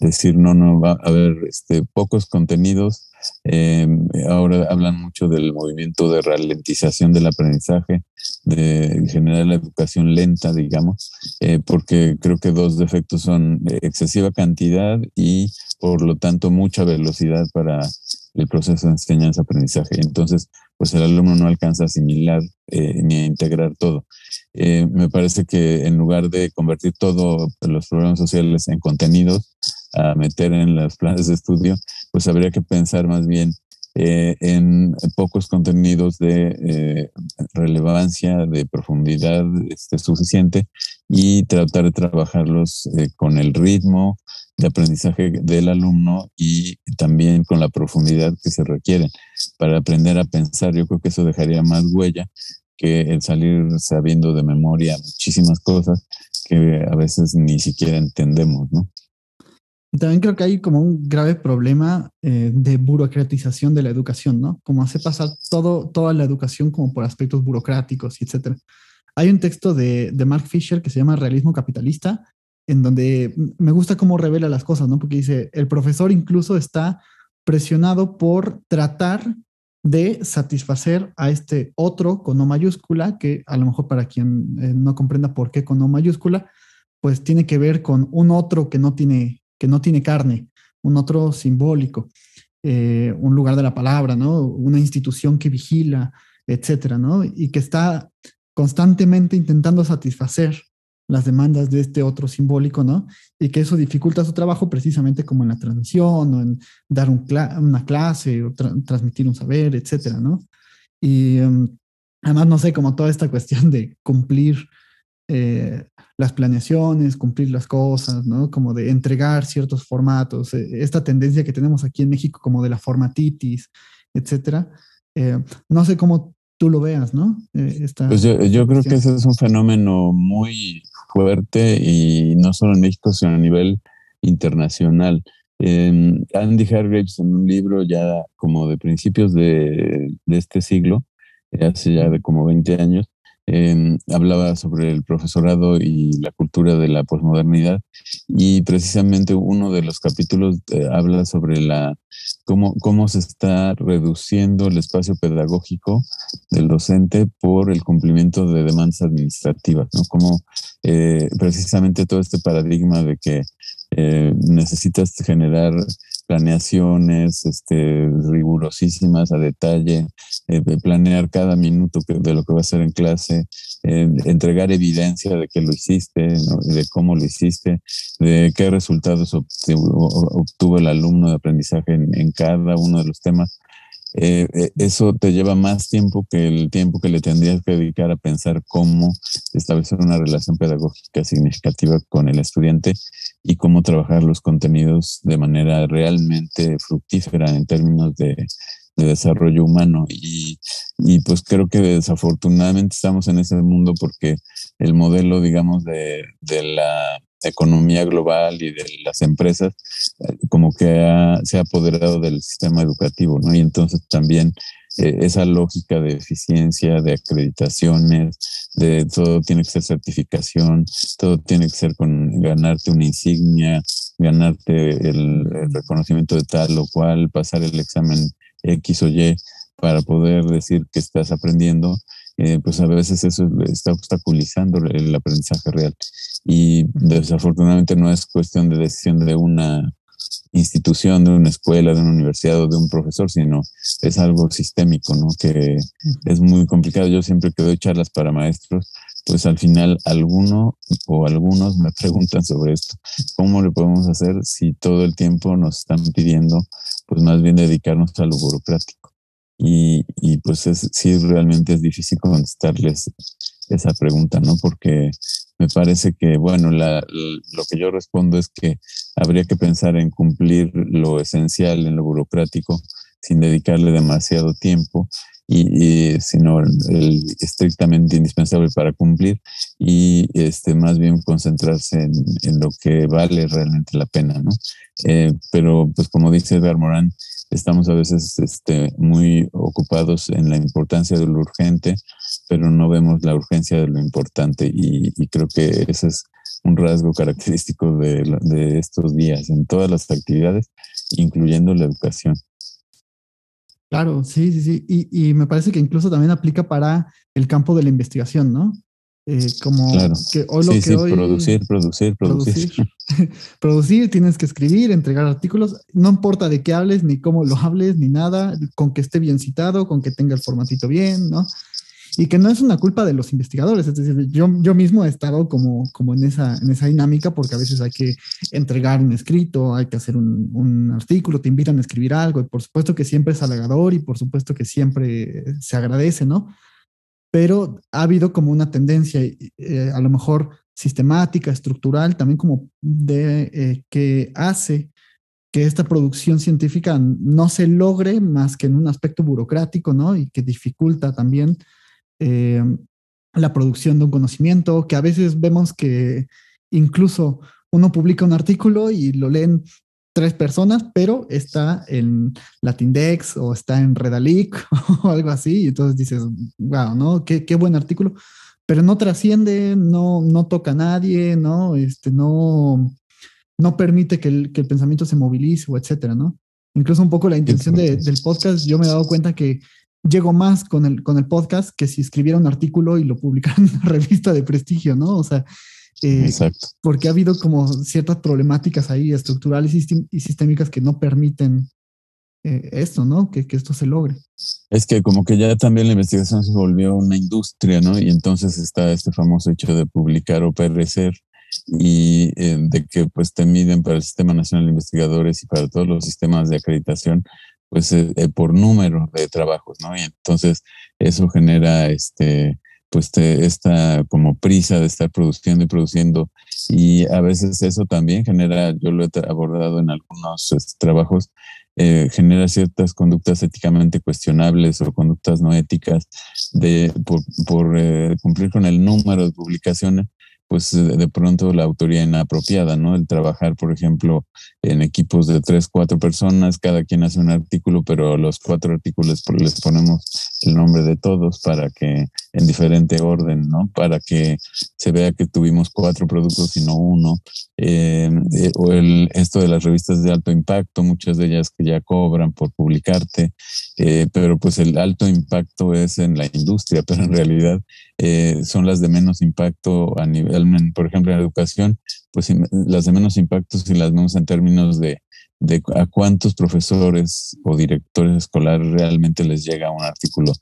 decir, no, no, va a haber este, pocos contenidos. Eh, ahora hablan mucho del movimiento de ralentización del aprendizaje, de generar la educación lenta, digamos, eh, porque creo que dos defectos son excesiva cantidad y por lo tanto mucha velocidad para el proceso de enseñanza-aprendizaje. Entonces, pues el alumno no alcanza a asimilar eh, ni a integrar todo. Eh, me parece que en lugar de convertir todos los problemas sociales en contenidos a meter en los planes de estudio, pues habría que pensar más bien eh, en pocos contenidos de relevancia, de profundidad este, suficiente y tratar de trabajarlos con el ritmo, de aprendizaje del alumno y también con la profundidad que se requiere para aprender a pensar. Yo creo que eso dejaría más huella que el salir sabiendo de memoria muchísimas cosas que a veces ni siquiera entendemos, ¿no? Y también creo que hay como un grave problema eh, de burocratización de la educación, ¿no? Como hace pasar todo, toda la educación como por aspectos burocráticos etcétera. Hay un texto de, de Mark Fisher que se llama Realismo Capitalista, en donde me gusta cómo revela las cosas, ¿no? Porque dice, el profesor incluso está presionado por tratar de satisfacer a este otro con no mayúscula, que a lo mejor para quien eh, no comprenda por qué con no mayúscula, pues tiene que ver con un otro que no tiene, que no tiene carne, un otro simbólico, eh, un lugar de la palabra, ¿no? Una institución que vigila, etcétera, ¿no? Y que está constantemente intentando satisfacer las demandas de este otro simbólico, ¿no? Y que eso dificulta su trabajo precisamente como en la transmisión o en dar una clase o transmitir un saber, etcétera, ¿no? Y em, además, no sé, como toda esta cuestión de cumplir eh, las planeaciones, cumplir las cosas, ¿no? Como de entregar ciertos formatos, eh, esta tendencia que tenemos aquí en México como de la formatitis, etcétera. Eh, no sé cómo tú lo veas, ¿no? pues yo, yo creo que ese es un fenómeno muy fuerte y no solo en México, sino a nivel internacional. Andy Hargraves en un libro ya como de principios de, de este siglo, eh, hace ya de como 20 años, hablaba sobre el profesorado y la cultura de la posmodernidad y precisamente uno de los capítulos eh, habla sobre la cómo, cómo se está reduciendo el espacio pedagógico del docente por el cumplimiento de demandas administrativas, ¿no? Como eh, precisamente todo este paradigma de que necesitas generar planeaciones este, rigurosísimas a detalle, eh, planear cada minuto de lo que va a hacer en clase, entregar evidencia de que lo hiciste, de cómo lo hiciste, de qué resultados obtuvo, el alumno de aprendizaje en, cada uno de los temas. Eh, eh, eso te lleva más tiempo que el tiempo que le tendrías que dedicar a pensar cómo establecer una relación pedagógica significativa con el estudiante y cómo trabajar los contenidos de manera realmente fructífera en términos de, desarrollo humano. Y, y, pues creo que desafortunadamente estamos en ese mundo porque el modelo, digamos, de, de la economía global y de las empresas, eh, como que se ha apoderado del sistema educativo, ¿no? Y entonces también eh, esa lógica de eficiencia, de acreditaciones, de todo tiene que ser certificación, todo tiene que ser con ganarte una insignia, ganarte el, reconocimiento de tal o cual, pasar el examen X o Y para poder decir que estás aprendiendo, eh, pues a veces eso está obstaculizando el aprendizaje real. Y desafortunadamente no es cuestión de decisión de una institución, de una escuela, de una universidad o de un profesor, sino es algo sistémico, ¿no? Que es muy complicado. Yo siempre que doy charlas para maestros, pues al final alguno o algunos me preguntan sobre esto. ¿Cómo le podemos hacer si todo el tiempo nos están pidiendo, pues más bien dedicarnos a lo burocrático? Y, y pues es, sí, realmente es difícil contestarles esa pregunta, ¿no? Porque me parece que, bueno, lo que yo respondo es que habría que pensar en cumplir lo esencial en lo burocrático sin dedicarle demasiado tiempo y, sino el, estrictamente indispensable para cumplir y este más bien concentrarse en, lo que vale realmente la pena, ¿no? Eh, pero pues como dice Edgar Morán, estamos a veces este, muy ocupados en la importancia de lo urgente, pero no vemos la urgencia de lo importante y, creo que ese es un rasgo característico de, estos días en todas las actividades, incluyendo la educación. Claro, sí, sí, sí. Y, y, me parece que incluso también aplica para el campo de la investigación, ¿no? Eh, como que hoy lo que hoy, producir, producir, producir. Producir, tienes que escribir, entregar artículos, no importa de qué hables, ni cómo lo hables, ni nada, con que esté bien citado, con que tenga el formatito bien, ¿no? Y que no es una culpa de los investigadores, es decir, yo, yo mismo he estado como, como en, esa, en esa dinámica porque a veces hay que entregar un escrito, hay que hacer un, un artículo, te invitan a escribir algo, y por supuesto que siempre es halagador y por supuesto que siempre se agradece, ¿no? pero ha habido como una tendencia, eh, a lo mejor sistemática, estructural, también como de eh, que hace que esta producción científica no se logre más que en un aspecto burocrático, ¿no? Y que dificulta también eh, la producción de un conocimiento, que a veces vemos que incluso uno publica un artículo y lo leen tres personas, pero está en Latindex o está en Redalic o algo así. Y entonces dices, wow, ¿no? Qué, qué buen artículo. Pero no trasciende, no, no toca a nadie, ¿no? Este, no, no permite que el, que el pensamiento se movilice o etcétera, ¿no? Incluso un poco la intención de, del podcast, yo me he dado cuenta que llego más con el, con el podcast que si escribiera un artículo y lo publicara en una revista de prestigio, ¿no? O sea, eh, Exacto. Porque ha habido como ciertas problemáticas ahí estructurales y sistémicas que no permiten eh, esto, ¿no? Que, que, esto se logre. Es que como que ya también la investigación se volvió una industria, ¿no? Y entonces está este famoso hecho de publicar o perecer y eh, de que pues te miden para el Sistema Nacional de Investigadores y para todos los sistemas de acreditación pues por número de trabajos, ¿no? Y entonces eso genera este pues te, esta como prisa de estar produciendo y produciendo y a veces eso también genera, yo lo he abordado en algunos este, trabajos, eh, genera ciertas conductas éticamente cuestionables o conductas no éticas de, por, por eh, cumplir con el número de publicaciones pues de pronto la autoría inapropiada, ¿no? El trabajar, por ejemplo, en equipos de tres, cuatro personas, cada quien hace un artículo, pero los cuatro artículos les ponemos el nombre de todos para que, en diferente orden, ¿no? Para que se vea que tuvimos cuatro productos y no uno. Eh, eh, o el, esto de las revistas de alto impacto, muchas de ellas que ya cobran por publicarte, eh, pero pues el alto impacto es en la industria, pero en realidad son las de menos impacto a nivel por ejemplo, en educación, pues las de menos impacto si las vemos en términos de, de a cuántos profesores o directores escolares realmente les llega un artículo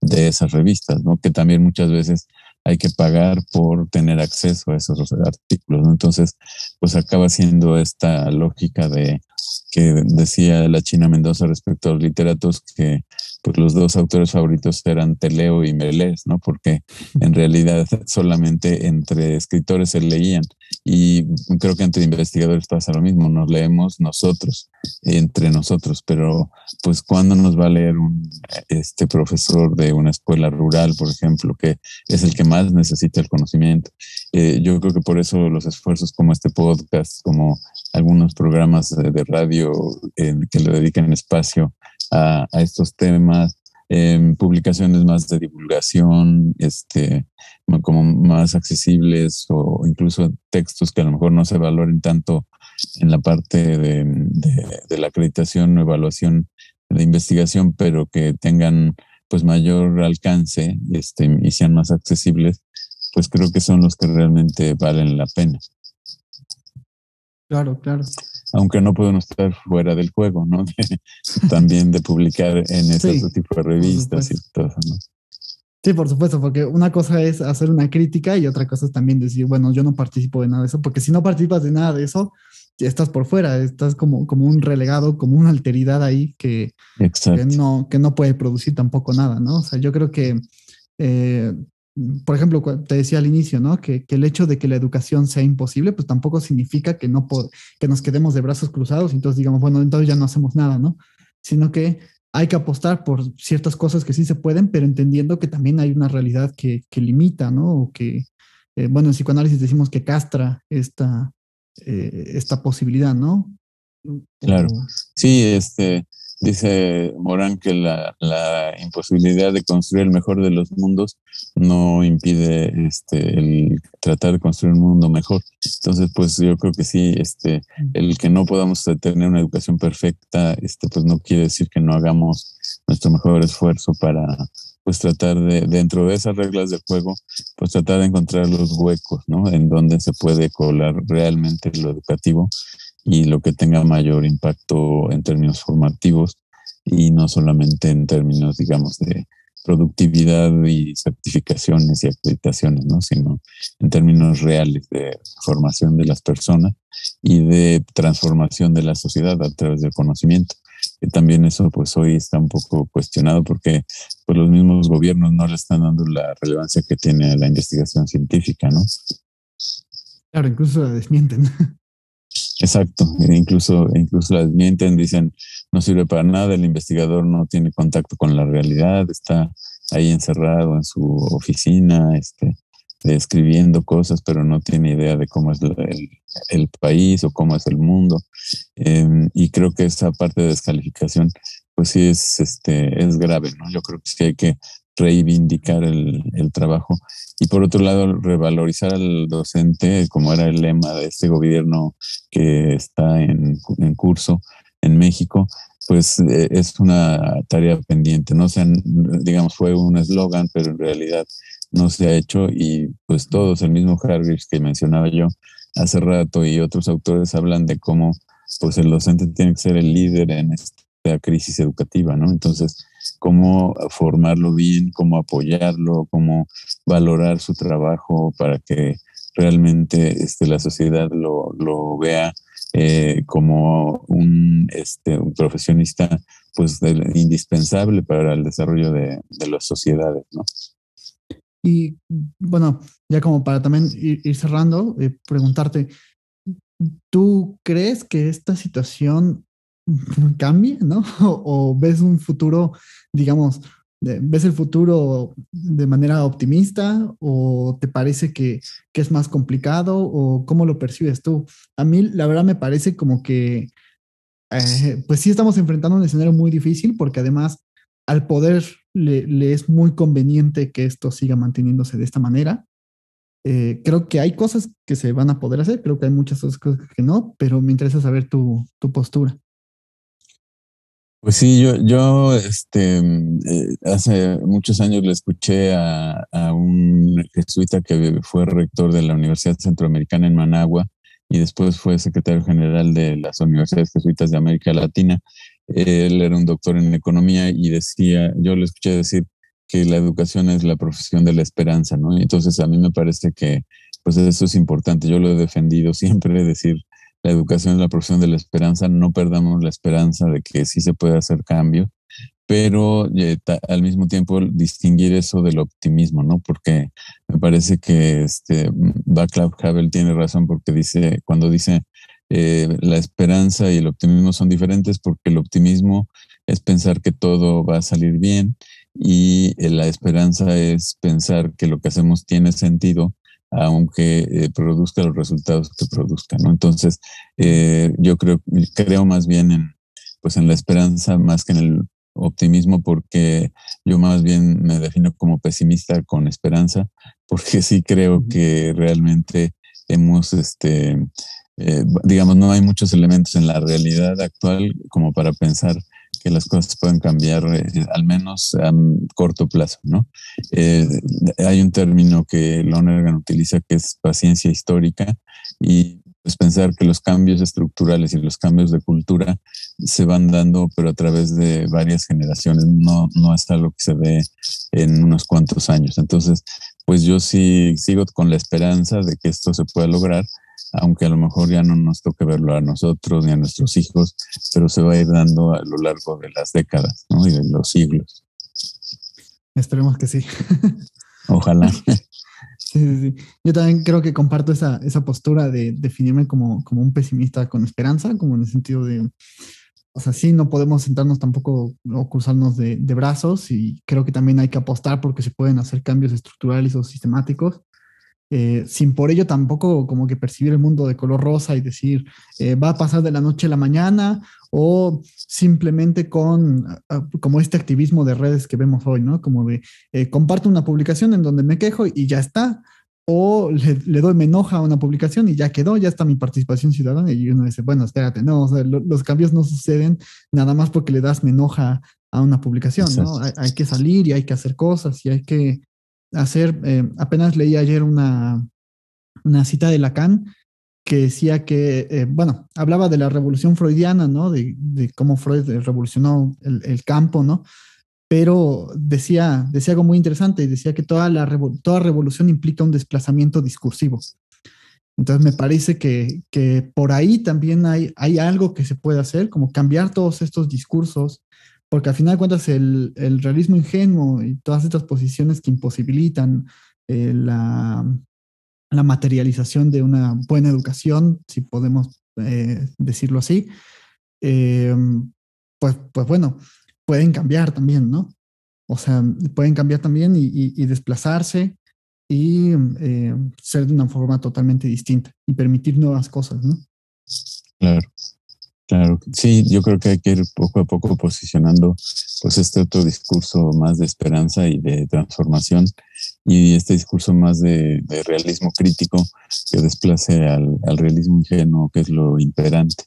de esas revistas, ¿no? Que también muchas veces hay que pagar por tener acceso a esos artículos, ¿no? Entonces, pues acaba siendo esta lógica de que decía la China Mendoza respecto a los literatos que pues los dos autores favoritos eran Teleo y Melés, ¿no? Porque en realidad solamente entre escritores se leían y creo que entre investigadores pasa lo mismo, nos leemos nosotros, entre nosotros, pero pues cuando nos va a leer un este profesor de una escuela rural, por ejemplo, que es el que más necesita el conocimiento. Eh, yo creo que por eso los esfuerzos como este podcast, como algunos programas de, radio que le dedican espacio a, estos temas, publicaciones más de divulgación, este, como más accesibles o incluso textos que a lo mejor no se valoren tanto en la parte de, de, la acreditación o evaluación de investigación, pero que tengan pues mayor alcance este, y sean más accesibles, pues creo que son los que realmente valen la pena. Claro, claro aunque no podemos estar fuera del juego, ¿no? también de publicar en ese tipo de revistas y todo eso, ¿no? Sí, por supuesto, porque una cosa es hacer una crítica y otra cosa es también decir, bueno, yo no participo de nada de eso, porque si no participas de nada de eso, estás por fuera, estás como, como un relegado, como una alteridad ahí que, que, no, que no puede producir tampoco nada, ¿no? O sea, yo creo que eh, por ejemplo, te decía al inicio, ¿no? Que, el hecho de que la educación sea imposible, pues tampoco significa que, no que nos quedemos de brazos cruzados y entonces digamos, bueno, entonces ya no hacemos nada, ¿no? Sino que hay que apostar por ciertas cosas que sí se pueden, pero entendiendo que también hay una realidad que, limita, ¿no? O que, eh, bueno, en psicoanálisis decimos que castra esta, eh, esta posibilidad, ¿no? Claro. Sí, este, Dice Morán que la, imposibilidad de construir el mejor de los mundos no impide este, el tratar de construir un mundo mejor. Entonces, pues yo creo que sí, este, el que no podamos tener una educación perfecta, este, pues no quiere decir que no hagamos nuestro mejor esfuerzo para pues tratar de, dentro de esas reglas de juego, pues tratar de encontrar los huecos, ¿no? En donde se puede colar realmente lo educativo y lo que tenga mayor impacto en términos formativos y no solamente en términos, digamos, de productividad y certificaciones y acreditaciones, ¿no? sino en términos reales de formación de las personas y de transformación de la sociedad a través del conocimiento. Que también eso pues hoy está un poco cuestionado porque pues, los mismos gobiernos no le están dando la relevancia que tiene la investigación científica, ¿no? Claro, incluso la desmienten. Exacto, e incluso, incluso las mienten, dicen no sirve para nada, el investigador no tiene contacto con la realidad, está ahí encerrado en su oficina, este, escribiendo cosas, pero no tiene idea de cómo es el, país o cómo es el mundo. Em, y creo que esa parte de descalificación, pues sí es, este, es grave, ¿no? Yo creo que hay que reivindicar el, trabajo y por otro lado revalorizar al docente, como era el lema de este gobierno que está en, curso en México, pues eh, es una tarea pendiente, no sea, digamos, fue un eslogan, pero en realidad no se ha hecho y pues todos, el mismo Hargreaves que mencionaba yo hace rato y otros autores hablan de cómo pues el docente tiene que ser el líder en esta crisis educativa, ¿no? Entonces, cómo formarlo bien, cómo apoyarlo, cómo valorar su trabajo para que realmente este, la sociedad lo, lo vea eh, como un, este, un profesionista pues indispensable para el desarrollo de, de las sociedades. Y bueno, ya como para también ir, cerrando, eh, preguntarte, ¿tú crees que esta situación cambie, ¿no? O, ves un futuro, digamos, ¿ves el futuro de manera optimista o te parece que, es más complicado o cómo lo percibes tú? A mí, la verdad, me parece como que, eh, pues sí estamos enfrentando un escenario muy difícil porque además al poder le, es muy conveniente que esto siga manteniéndose de esta manera. Eh, creo que hay cosas que se van a poder hacer, creo que hay muchas otras cosas que no, pero me interesa saber tu postura. Pues sí, yo, yo este, eh, hace muchos años le escuché a, un jesuita que fue rector de la Universidad Centroamericana en Managua y después fue secretario general de las Universidades Jesuitas de América Latina. Él era un doctor en economía y decía, yo le escuché decir que la educación es la profesión de la esperanza, ¿no? Entonces a mí me parece que pues eso es importante. Yo lo he defendido siempre, decir, la educación es la profesión de la esperanza, no perdamos la esperanza de que sí se puede hacer cambio, pero eh, al mismo tiempo distinguir eso del optimismo, ¿no? Porque me parece que este Havel tiene razón porque dice, cuando dice eh, la esperanza y el optimismo son diferentes porque el optimismo es pensar que todo va a salir bien y eh, la esperanza es pensar que lo que hacemos tiene sentido aunque produzca los resultados que produzca, ¿no? Entonces, yo creo, creo más bien en, pues en la esperanza más que en el optimismo porque yo más bien me defino como pesimista con esperanza, porque sí creo que realmente hemos, este, eh, digamos, no hay muchos elementos en la realidad actual como para pensar que las cosas pueden cambiar, eh, al menos a corto plazo, ¿no? Eh, hay un término que Lonergan utiliza que es paciencia histórica y es pensar que los cambios estructurales y los cambios de cultura se van dando, pero a través de varias generaciones, no, no es algo que se ve en unos cuantos años. Entonces, pues yo sí sigo con la esperanza de que esto se pueda lograr, aunque a lo mejor ya no nos toque verlo a nosotros ni a nuestros hijos, pero se va a ir dando a lo largo de las décadas ¿no? y de los siglos. Esperemos que sí. Ojalá. Sí, sí, sí. Yo también creo que comparto esa, esa postura de definirme como, como un pesimista con esperanza, como en el sentido de, o sea, sí, no podemos sentarnos tampoco o cruzarnos de, de, brazos y creo que también hay que apostar porque se pueden hacer cambios estructurales o sistemáticos, eh, sin por ello tampoco como que percibir el mundo de color rosa y decir, eh, va a pasar de la noche a la mañana o simplemente con como este activismo de redes que vemos hoy, ¿no? Como de eh, comparto una publicación en donde me quejo y ya está, o le, doy me enoja a una publicación y ya quedó, ya está mi participación ciudadana y uno dice, bueno, espérate, no, los cambios no suceden nada más porque le das me enoja a una publicación, ¿no? Hay, hay, que salir y hay que hacer cosas y hay que hacer, eh, apenas leí ayer una, una cita de Lacan que decía que, eh, bueno, hablaba de la revolución freudiana, ¿no? De, de cómo Freud revolucionó el, el, campo, ¿no? Pero decía, decía algo muy interesante y decía que toda, la toda revolución implica un desplazamiento discursivo. Entonces me parece que, que por ahí también hay, hay algo que se puede hacer, como cambiar todos estos discursos, porque al final de cuentas el, el realismo ingenuo y todas estas posiciones que imposibilitan eh, la, la, materialización de una buena educación, si podemos eh, decirlo así, eh, pues, pues bueno, pueden cambiar también, ¿no? O sea, pueden cambiar también y, y, y desplazarse y ser de una forma totalmente distinta y permitir nuevas cosas, ¿no? Claro. Claro, sí, yo creo que hay que ir poco a poco posicionando pues este otro discurso más de esperanza y de transformación y este discurso más de, realismo crítico que desplace al, realismo ingenuo, que es lo imperante.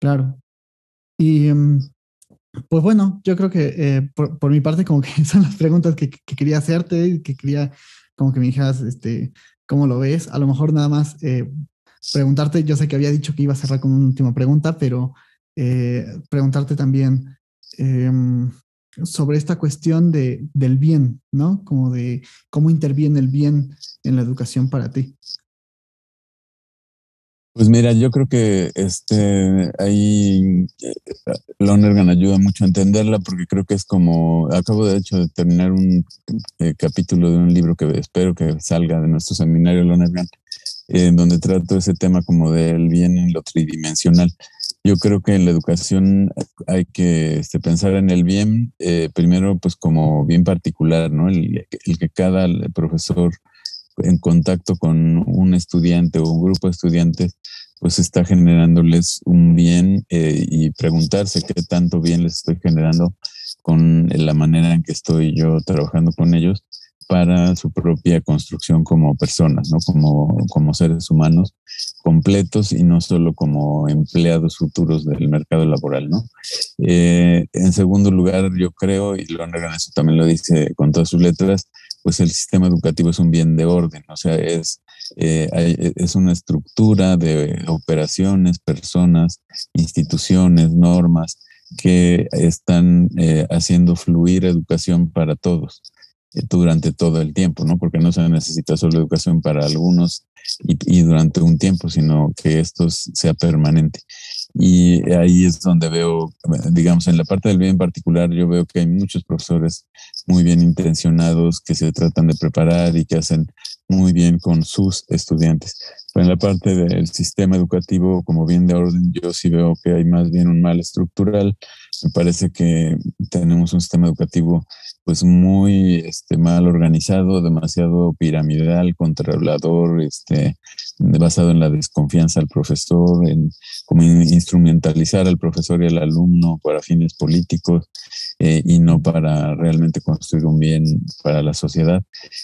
Claro. Y em, pues bueno, yo creo que eh, por, mi parte como que son las preguntas que, quería hacerte, que quería como que me dijeras este, cómo lo ves. A lo mejor nada más eh, preguntarte, yo sé que había dicho que iba a cerrar con una última pregunta, pero eh, preguntarte también em, sobre esta cuestión de, del bien, ¿no? Como de cómo interviene el bien en la educación para ti. Pues mira, yo creo que este ahí eh, Lonergan ayuda mucho a entenderla porque creo que es como, acabo de hecho de terminar un eh, capítulo de un libro que espero que salga de nuestro seminario Lonergan, en donde trato ese tema como del bien en lo tridimensional. Yo creo que en la educación hay que este, pensar en el bien, eh, primero pues como bien particular, ¿no? El, que cada profesor en contacto con un estudiante o un grupo de estudiantes, pues está generándoles un bien eh, y preguntarse qué tanto bien les estoy generando con la manera en que estoy yo trabajando con ellos para su propia construcción como personas, ¿no? Como, como seres humanos completos y no solo como empleados futuros del mercado laboral, ¿no? Eh, en segundo lugar, yo creo, y Lonergan eso también lo dice con todas sus letras, pues el sistema educativo es un bien de orden, o sea, es eh, es una estructura de operaciones, personas, instituciones, normas que están eh, haciendo fluir educación para todos durante todo el tiempo, ¿no? Porque no se necesita solo educación para algunos y, durante un tiempo, sino que esto sea permanente. Y ahí es donde veo, digamos, en la parte del bien particular, yo veo que hay muchos profesores muy bien intencionados que se tratan de preparar y que hacen muy bien con sus estudiantes. En la parte del sistema educativo, como bien de orden, yo sí veo que hay más bien un mal estructural. Me parece que tenemos un sistema educativo pues muy este, mal organizado, demasiado piramidal, controlador, este, basado en la desconfianza al profesor, en como instrumentalizar al profesor y al alumno para fines políticos eh, y no para realmente construir un bien para la sociedad.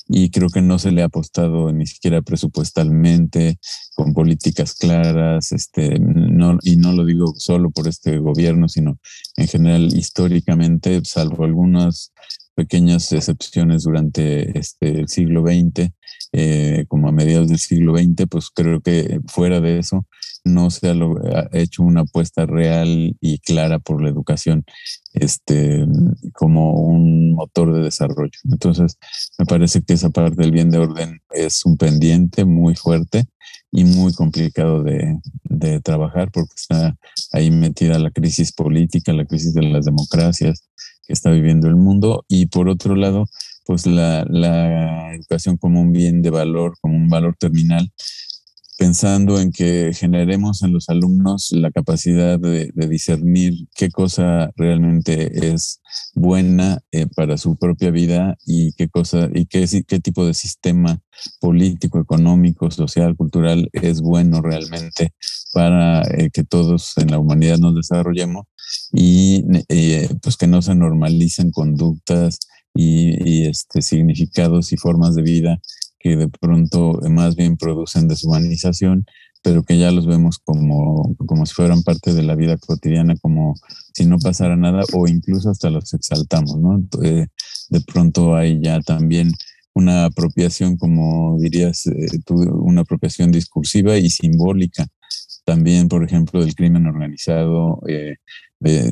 Y creo que no se le ha apostado ni siquiera presupuestalmente, con políticas claras, este, no, y no lo digo solo por este gobierno, sino en general históricamente, salvo algunas pequeñas excepciones durante este, el siglo XX, eh, como a mediados del siglo XX, pues creo que fuera de eso no se ha, hecho una apuesta real y clara por la educación este, como un motor de desarrollo. Entonces, me parece que esa parte del bien de orden es un pendiente muy fuerte y muy complicado de, de trabajar porque está ahí metida la crisis política, la crisis de las democracias, que está viviendo el mundo y por otro lado, pues la, la educación como un bien de valor, como un valor terminal, pensando en que generemos en los alumnos la capacidad de, discernir qué cosa realmente es buena eh, para su propia vida y qué cosa y qué, tipo de sistema político, económico, social, cultural es bueno realmente para eh, que todos en la humanidad nos desarrollemos y eh, pues que no se normalicen conductas y, este, significados y formas de vida que de pronto más bien producen deshumanización, pero que ya los vemos como, como si fueran parte de la vida cotidiana, como si no pasara nada, o incluso hasta los exaltamos, ¿no? Eh, de pronto hay ya también una apropiación, como dirías eh, tú, una apropiación discursiva y simbólica también, por ejemplo, del crimen organizado, eh,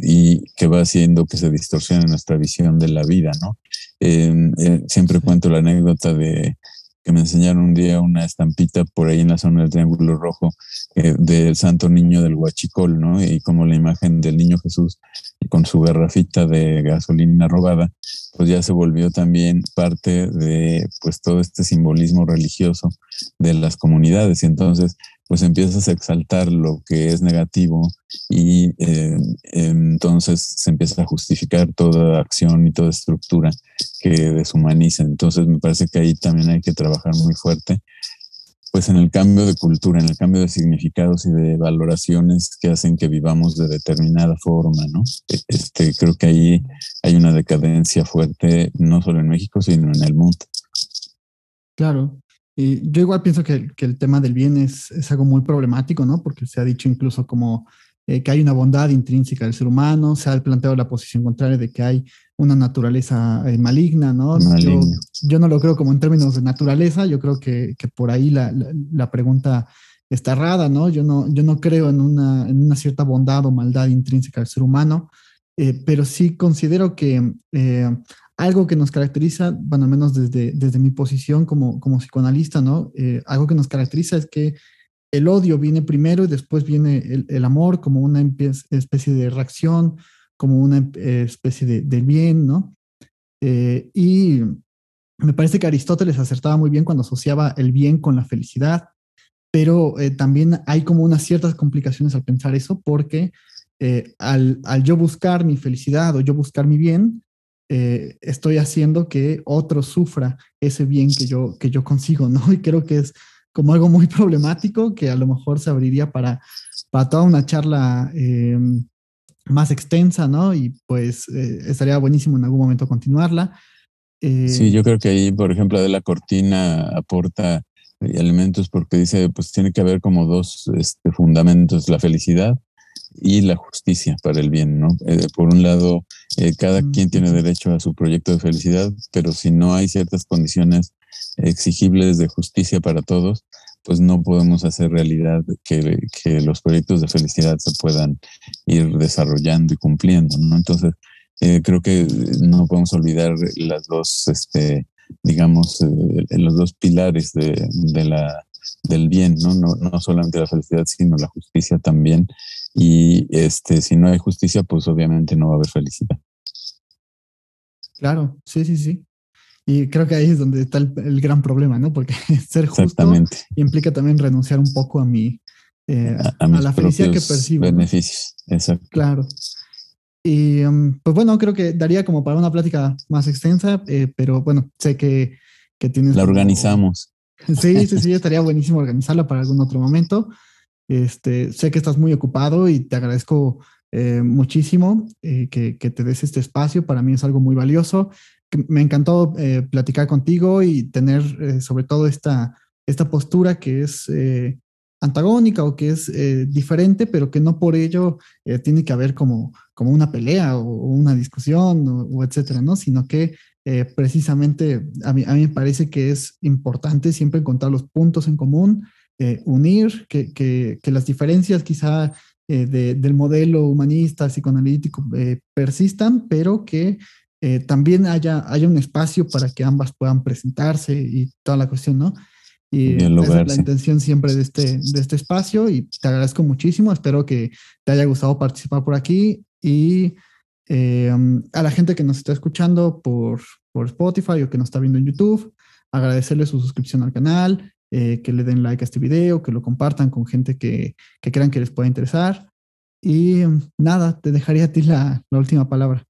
y que va haciendo que se distorsione nuestra visión de la vida, ¿no? Em, eh, siempre cuento la anécdota de que me enseñaron un día una estampita por ahí en la zona del Triángulo Rojo eh, del Santo Niño del Huachicol, ¿no? Y como la imagen del Niño Jesús con su garrafita de gasolina robada, pues ya se volvió también parte de pues todo este simbolismo religioso de las comunidades. Y entonces pues empiezas a exaltar lo que es negativo y eh, entonces se empieza a justificar toda acción y toda estructura que deshumaniza. Entonces me parece que ahí también hay que trabajar muy fuerte, pues en el cambio de cultura, en el cambio de significados y de valoraciones que hacen que vivamos de determinada forma, ¿no? E, este, creo que ahí hay una decadencia fuerte, no solo en México, sino en el mundo. Claro, y yo igual pienso que, que el tema del bien es, es, algo muy problemático, ¿no? Porque se ha dicho incluso como eh, que hay una bondad intrínseca del ser humano, se ha planteado la posición contraria de que hay una naturaleza eh, maligna, ¿no? Yo, yo, no lo creo como en términos de naturaleza, yo creo que, que por ahí la, la, pregunta está errada, ¿no? Yo no, yo no creo en una, en una cierta bondad o maldad intrínseca del ser humano, eh, pero sí considero que algo que nos caracteriza, bueno, al menos desde, desde mi posición como, como psicoanalista, ¿no? Eh, algo que nos caracteriza es que el odio viene primero y después viene el, amor como una especie de reacción, como una especie de, bien, ¿no? Eh, y me parece que Aristóteles acertaba muy bien cuando asociaba el bien con la felicidad, pero eh, también hay como unas ciertas complicaciones al pensar eso, porque al, al yo buscar mi felicidad o yo buscar mi bien, eh, estoy haciendo que otro sufra ese bien que yo, que yo consigo, ¿no? Y creo que es como algo muy problemático que a lo mejor se abriría para, para toda una charla eh, más extensa, ¿no? Y pues eh, estaría buenísimo en algún momento continuarla. sí, yo creo que ahí, por ejemplo, de la cortina aporta elementos porque dice, pues tiene que haber como dos este, fundamentos, la felicidad y la justicia para el bien, ¿no? Eh, por un lado, eh, cada quien tiene derecho a su proyecto de felicidad, pero si no hay ciertas condiciones exigibles de justicia para todos, pues no podemos hacer realidad que, que, los proyectos de felicidad se puedan ir desarrollando y cumpliendo, ¿no? Entonces, eh, creo que no podemos olvidar las dos, este, digamos, eh, los dos pilares de, de, la, del bien, ¿no? ¿no? No solamente la felicidad, sino la justicia también. Y este, si no hay justicia, pues obviamente no va a haber felicidad. Claro, sí, sí, sí. Y creo que ahí es donde está el, gran problema, ¿no? Porque ser justo implica también renunciar un poco a mi eh, a, la felicidad que percibo. Beneficios, exacto. Claro. Y um, pues bueno, creo que daría como para una plática más extensa, eh, pero bueno, sé que, que tienes. La organizamos. Sí, sí, sí, estaría buenísimo organizarla para algún otro momento. Este, sé que estás muy ocupado y te agradezco eh, muchísimo que, que, te des este espacio. Para mí es algo muy valioso me encantó eh, platicar contigo y tener eh, sobre todo esta, esta postura que es eh, antagónica o que es diferente, pero que no por ello tiene que haber como, como una pelea o, una discusión o, etcétera, ¿no? Sino que precisamente a mí, a mí me parece que es importante siempre encontrar los puntos en común, unir, que, que, que, las diferencias quizá del modelo humanista, psicoanalítico persistan, pero que eh, también haya, haya un espacio para que ambas puedan presentarse y toda la cuestión, ¿no? Y esa es la intención siempre de este, de este espacio y te agradezco muchísimo. Espero que te haya gustado participar por aquí y eh, a la gente que nos está escuchando por, por Spotify o que nos está viendo en YouTube, agradecerle su suscripción al canal, eh, que le den like a este video, que lo compartan con gente que, que crean que les pueda interesar. Y nada, te dejaría a ti la, la última palabra.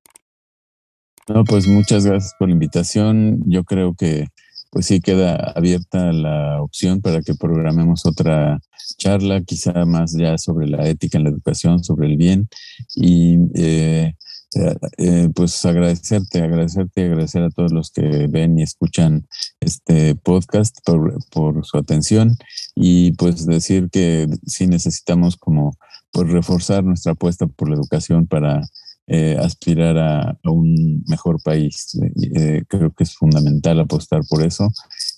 No, pues muchas gracias por la invitación. Yo creo que pues sí queda abierta la opción para que programemos otra charla, quizá más ya sobre la ética en la educación, sobre el bien. Y eh, eh, eh, pues agradecerte, agradecerte y agradecer a todos los que ven y escuchan este podcast por, su atención y pues decir que sí necesitamos como pues reforzar nuestra apuesta por la educación para eh, aspirar a, un mejor país. Eh, creo que es fundamental apostar por eso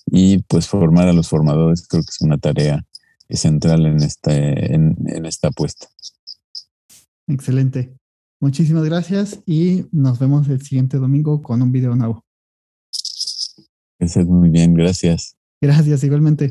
y pues formar a los formadores creo que es una tarea central en, este, en, esta apuesta. Excelente. Muchísimas gracias y nos vemos el siguiente domingo con un video nuevo. Eso es muy bien, gracias. Gracias, igualmente.